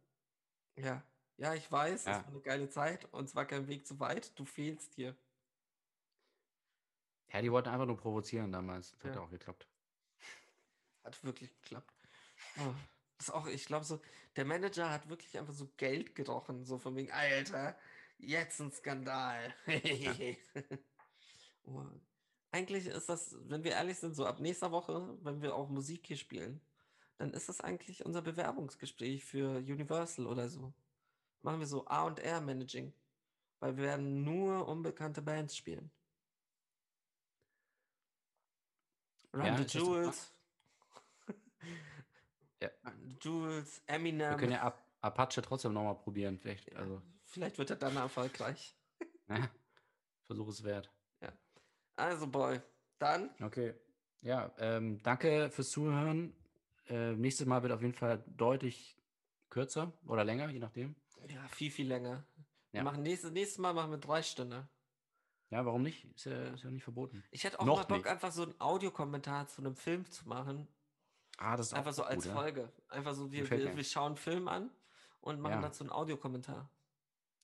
ja, ja, ich weiß, Ja. es war eine geile Zeit und es war kein Weg zu weit, du fehlst hier. Ja, die wollten einfach nur provozieren damals. Das hat Ja. ja auch geklappt. Hat wirklich geklappt. Oh, das ist auch, ich glaube so, der Manager hat wirklich einfach so Geld gerochen, so von wegen, Alter, jetzt ein Skandal. oh. Eigentlich ist das, wenn wir ehrlich sind, so ab nächster Woche, wenn wir auch Musik hier spielen, dann ist das eigentlich unser Bewerbungsgespräch für Universal oder so. Machen wir so A und R Managing, weil wir werden nur unbekannte Bands spielen. Run Ja, the Jewels. Ja. The Jewels, Wir Eminem. können ja Ap Apache trotzdem nochmal probieren. Vielleicht, Ja, also, Vielleicht wird er dann erfolgreich. ne? Versuch es wert. Also, Boy, dann Okay. Ja, ähm, danke fürs Zuhören. Äh, nächstes Mal wird auf jeden Fall deutlich kürzer oder länger, je nachdem. ja, viel, viel länger. Wir Ja. machen nächstes, nächstes Mal machen wir drei Stunden. Ja, warum nicht? Ist ja, ist ja nicht verboten. Ich hätte auch Noch mal Bock, nicht. einfach so einen Audiokommentar zu einem Film zu machen. Ah, das ist Einfach so gut, als ja. Folge. Einfach so, wir, wir, wir schauen einen Film an und machen Ja. dazu einen Audiokommentar.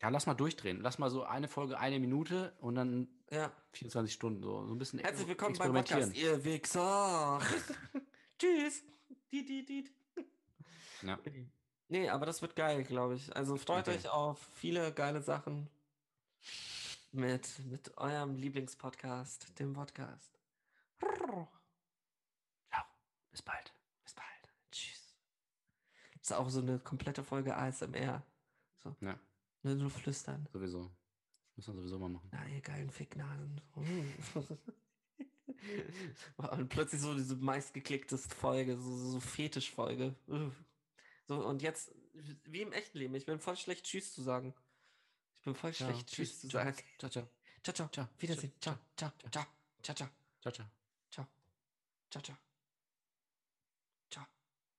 Ja, lass mal durchdrehen. Lass mal so eine Folge, eine Minute und dann Ja. 24 Stunden. So, so ein bisschen Herzlich willkommen beim. Podcast, ihr Wichser. Tschüss. Diet, diet, diet. Ja. Nee, aber das wird geil, glaube ich. Also freut Okay. euch auf viele geile Sachen mit, mit eurem Lieblingspodcast, dem Podcast. Ciao. Bis bald. Bis bald. Tschüss. Das ist auch so eine komplette Folge ASMR. So, Ja, nur, nur flüstern. sowieso. Müssen wir sowieso mal machen. Na, ihr geilen Ficknasen. Und plötzlich so diese meistgeklickteste Folge, so, so, so Fetischfolge. So, und jetzt, wie im echten Leben, ich bin voll schlecht Tschüss zu sagen. Ich bin voll schlecht Tschüss zu sagen. Ciao, ciao. Ciao, ciao, ciao. Wiedersehen. Ciao, ciao, ciao, ciao, ciao, Ciao, ciao. ciao, ciao, ciao.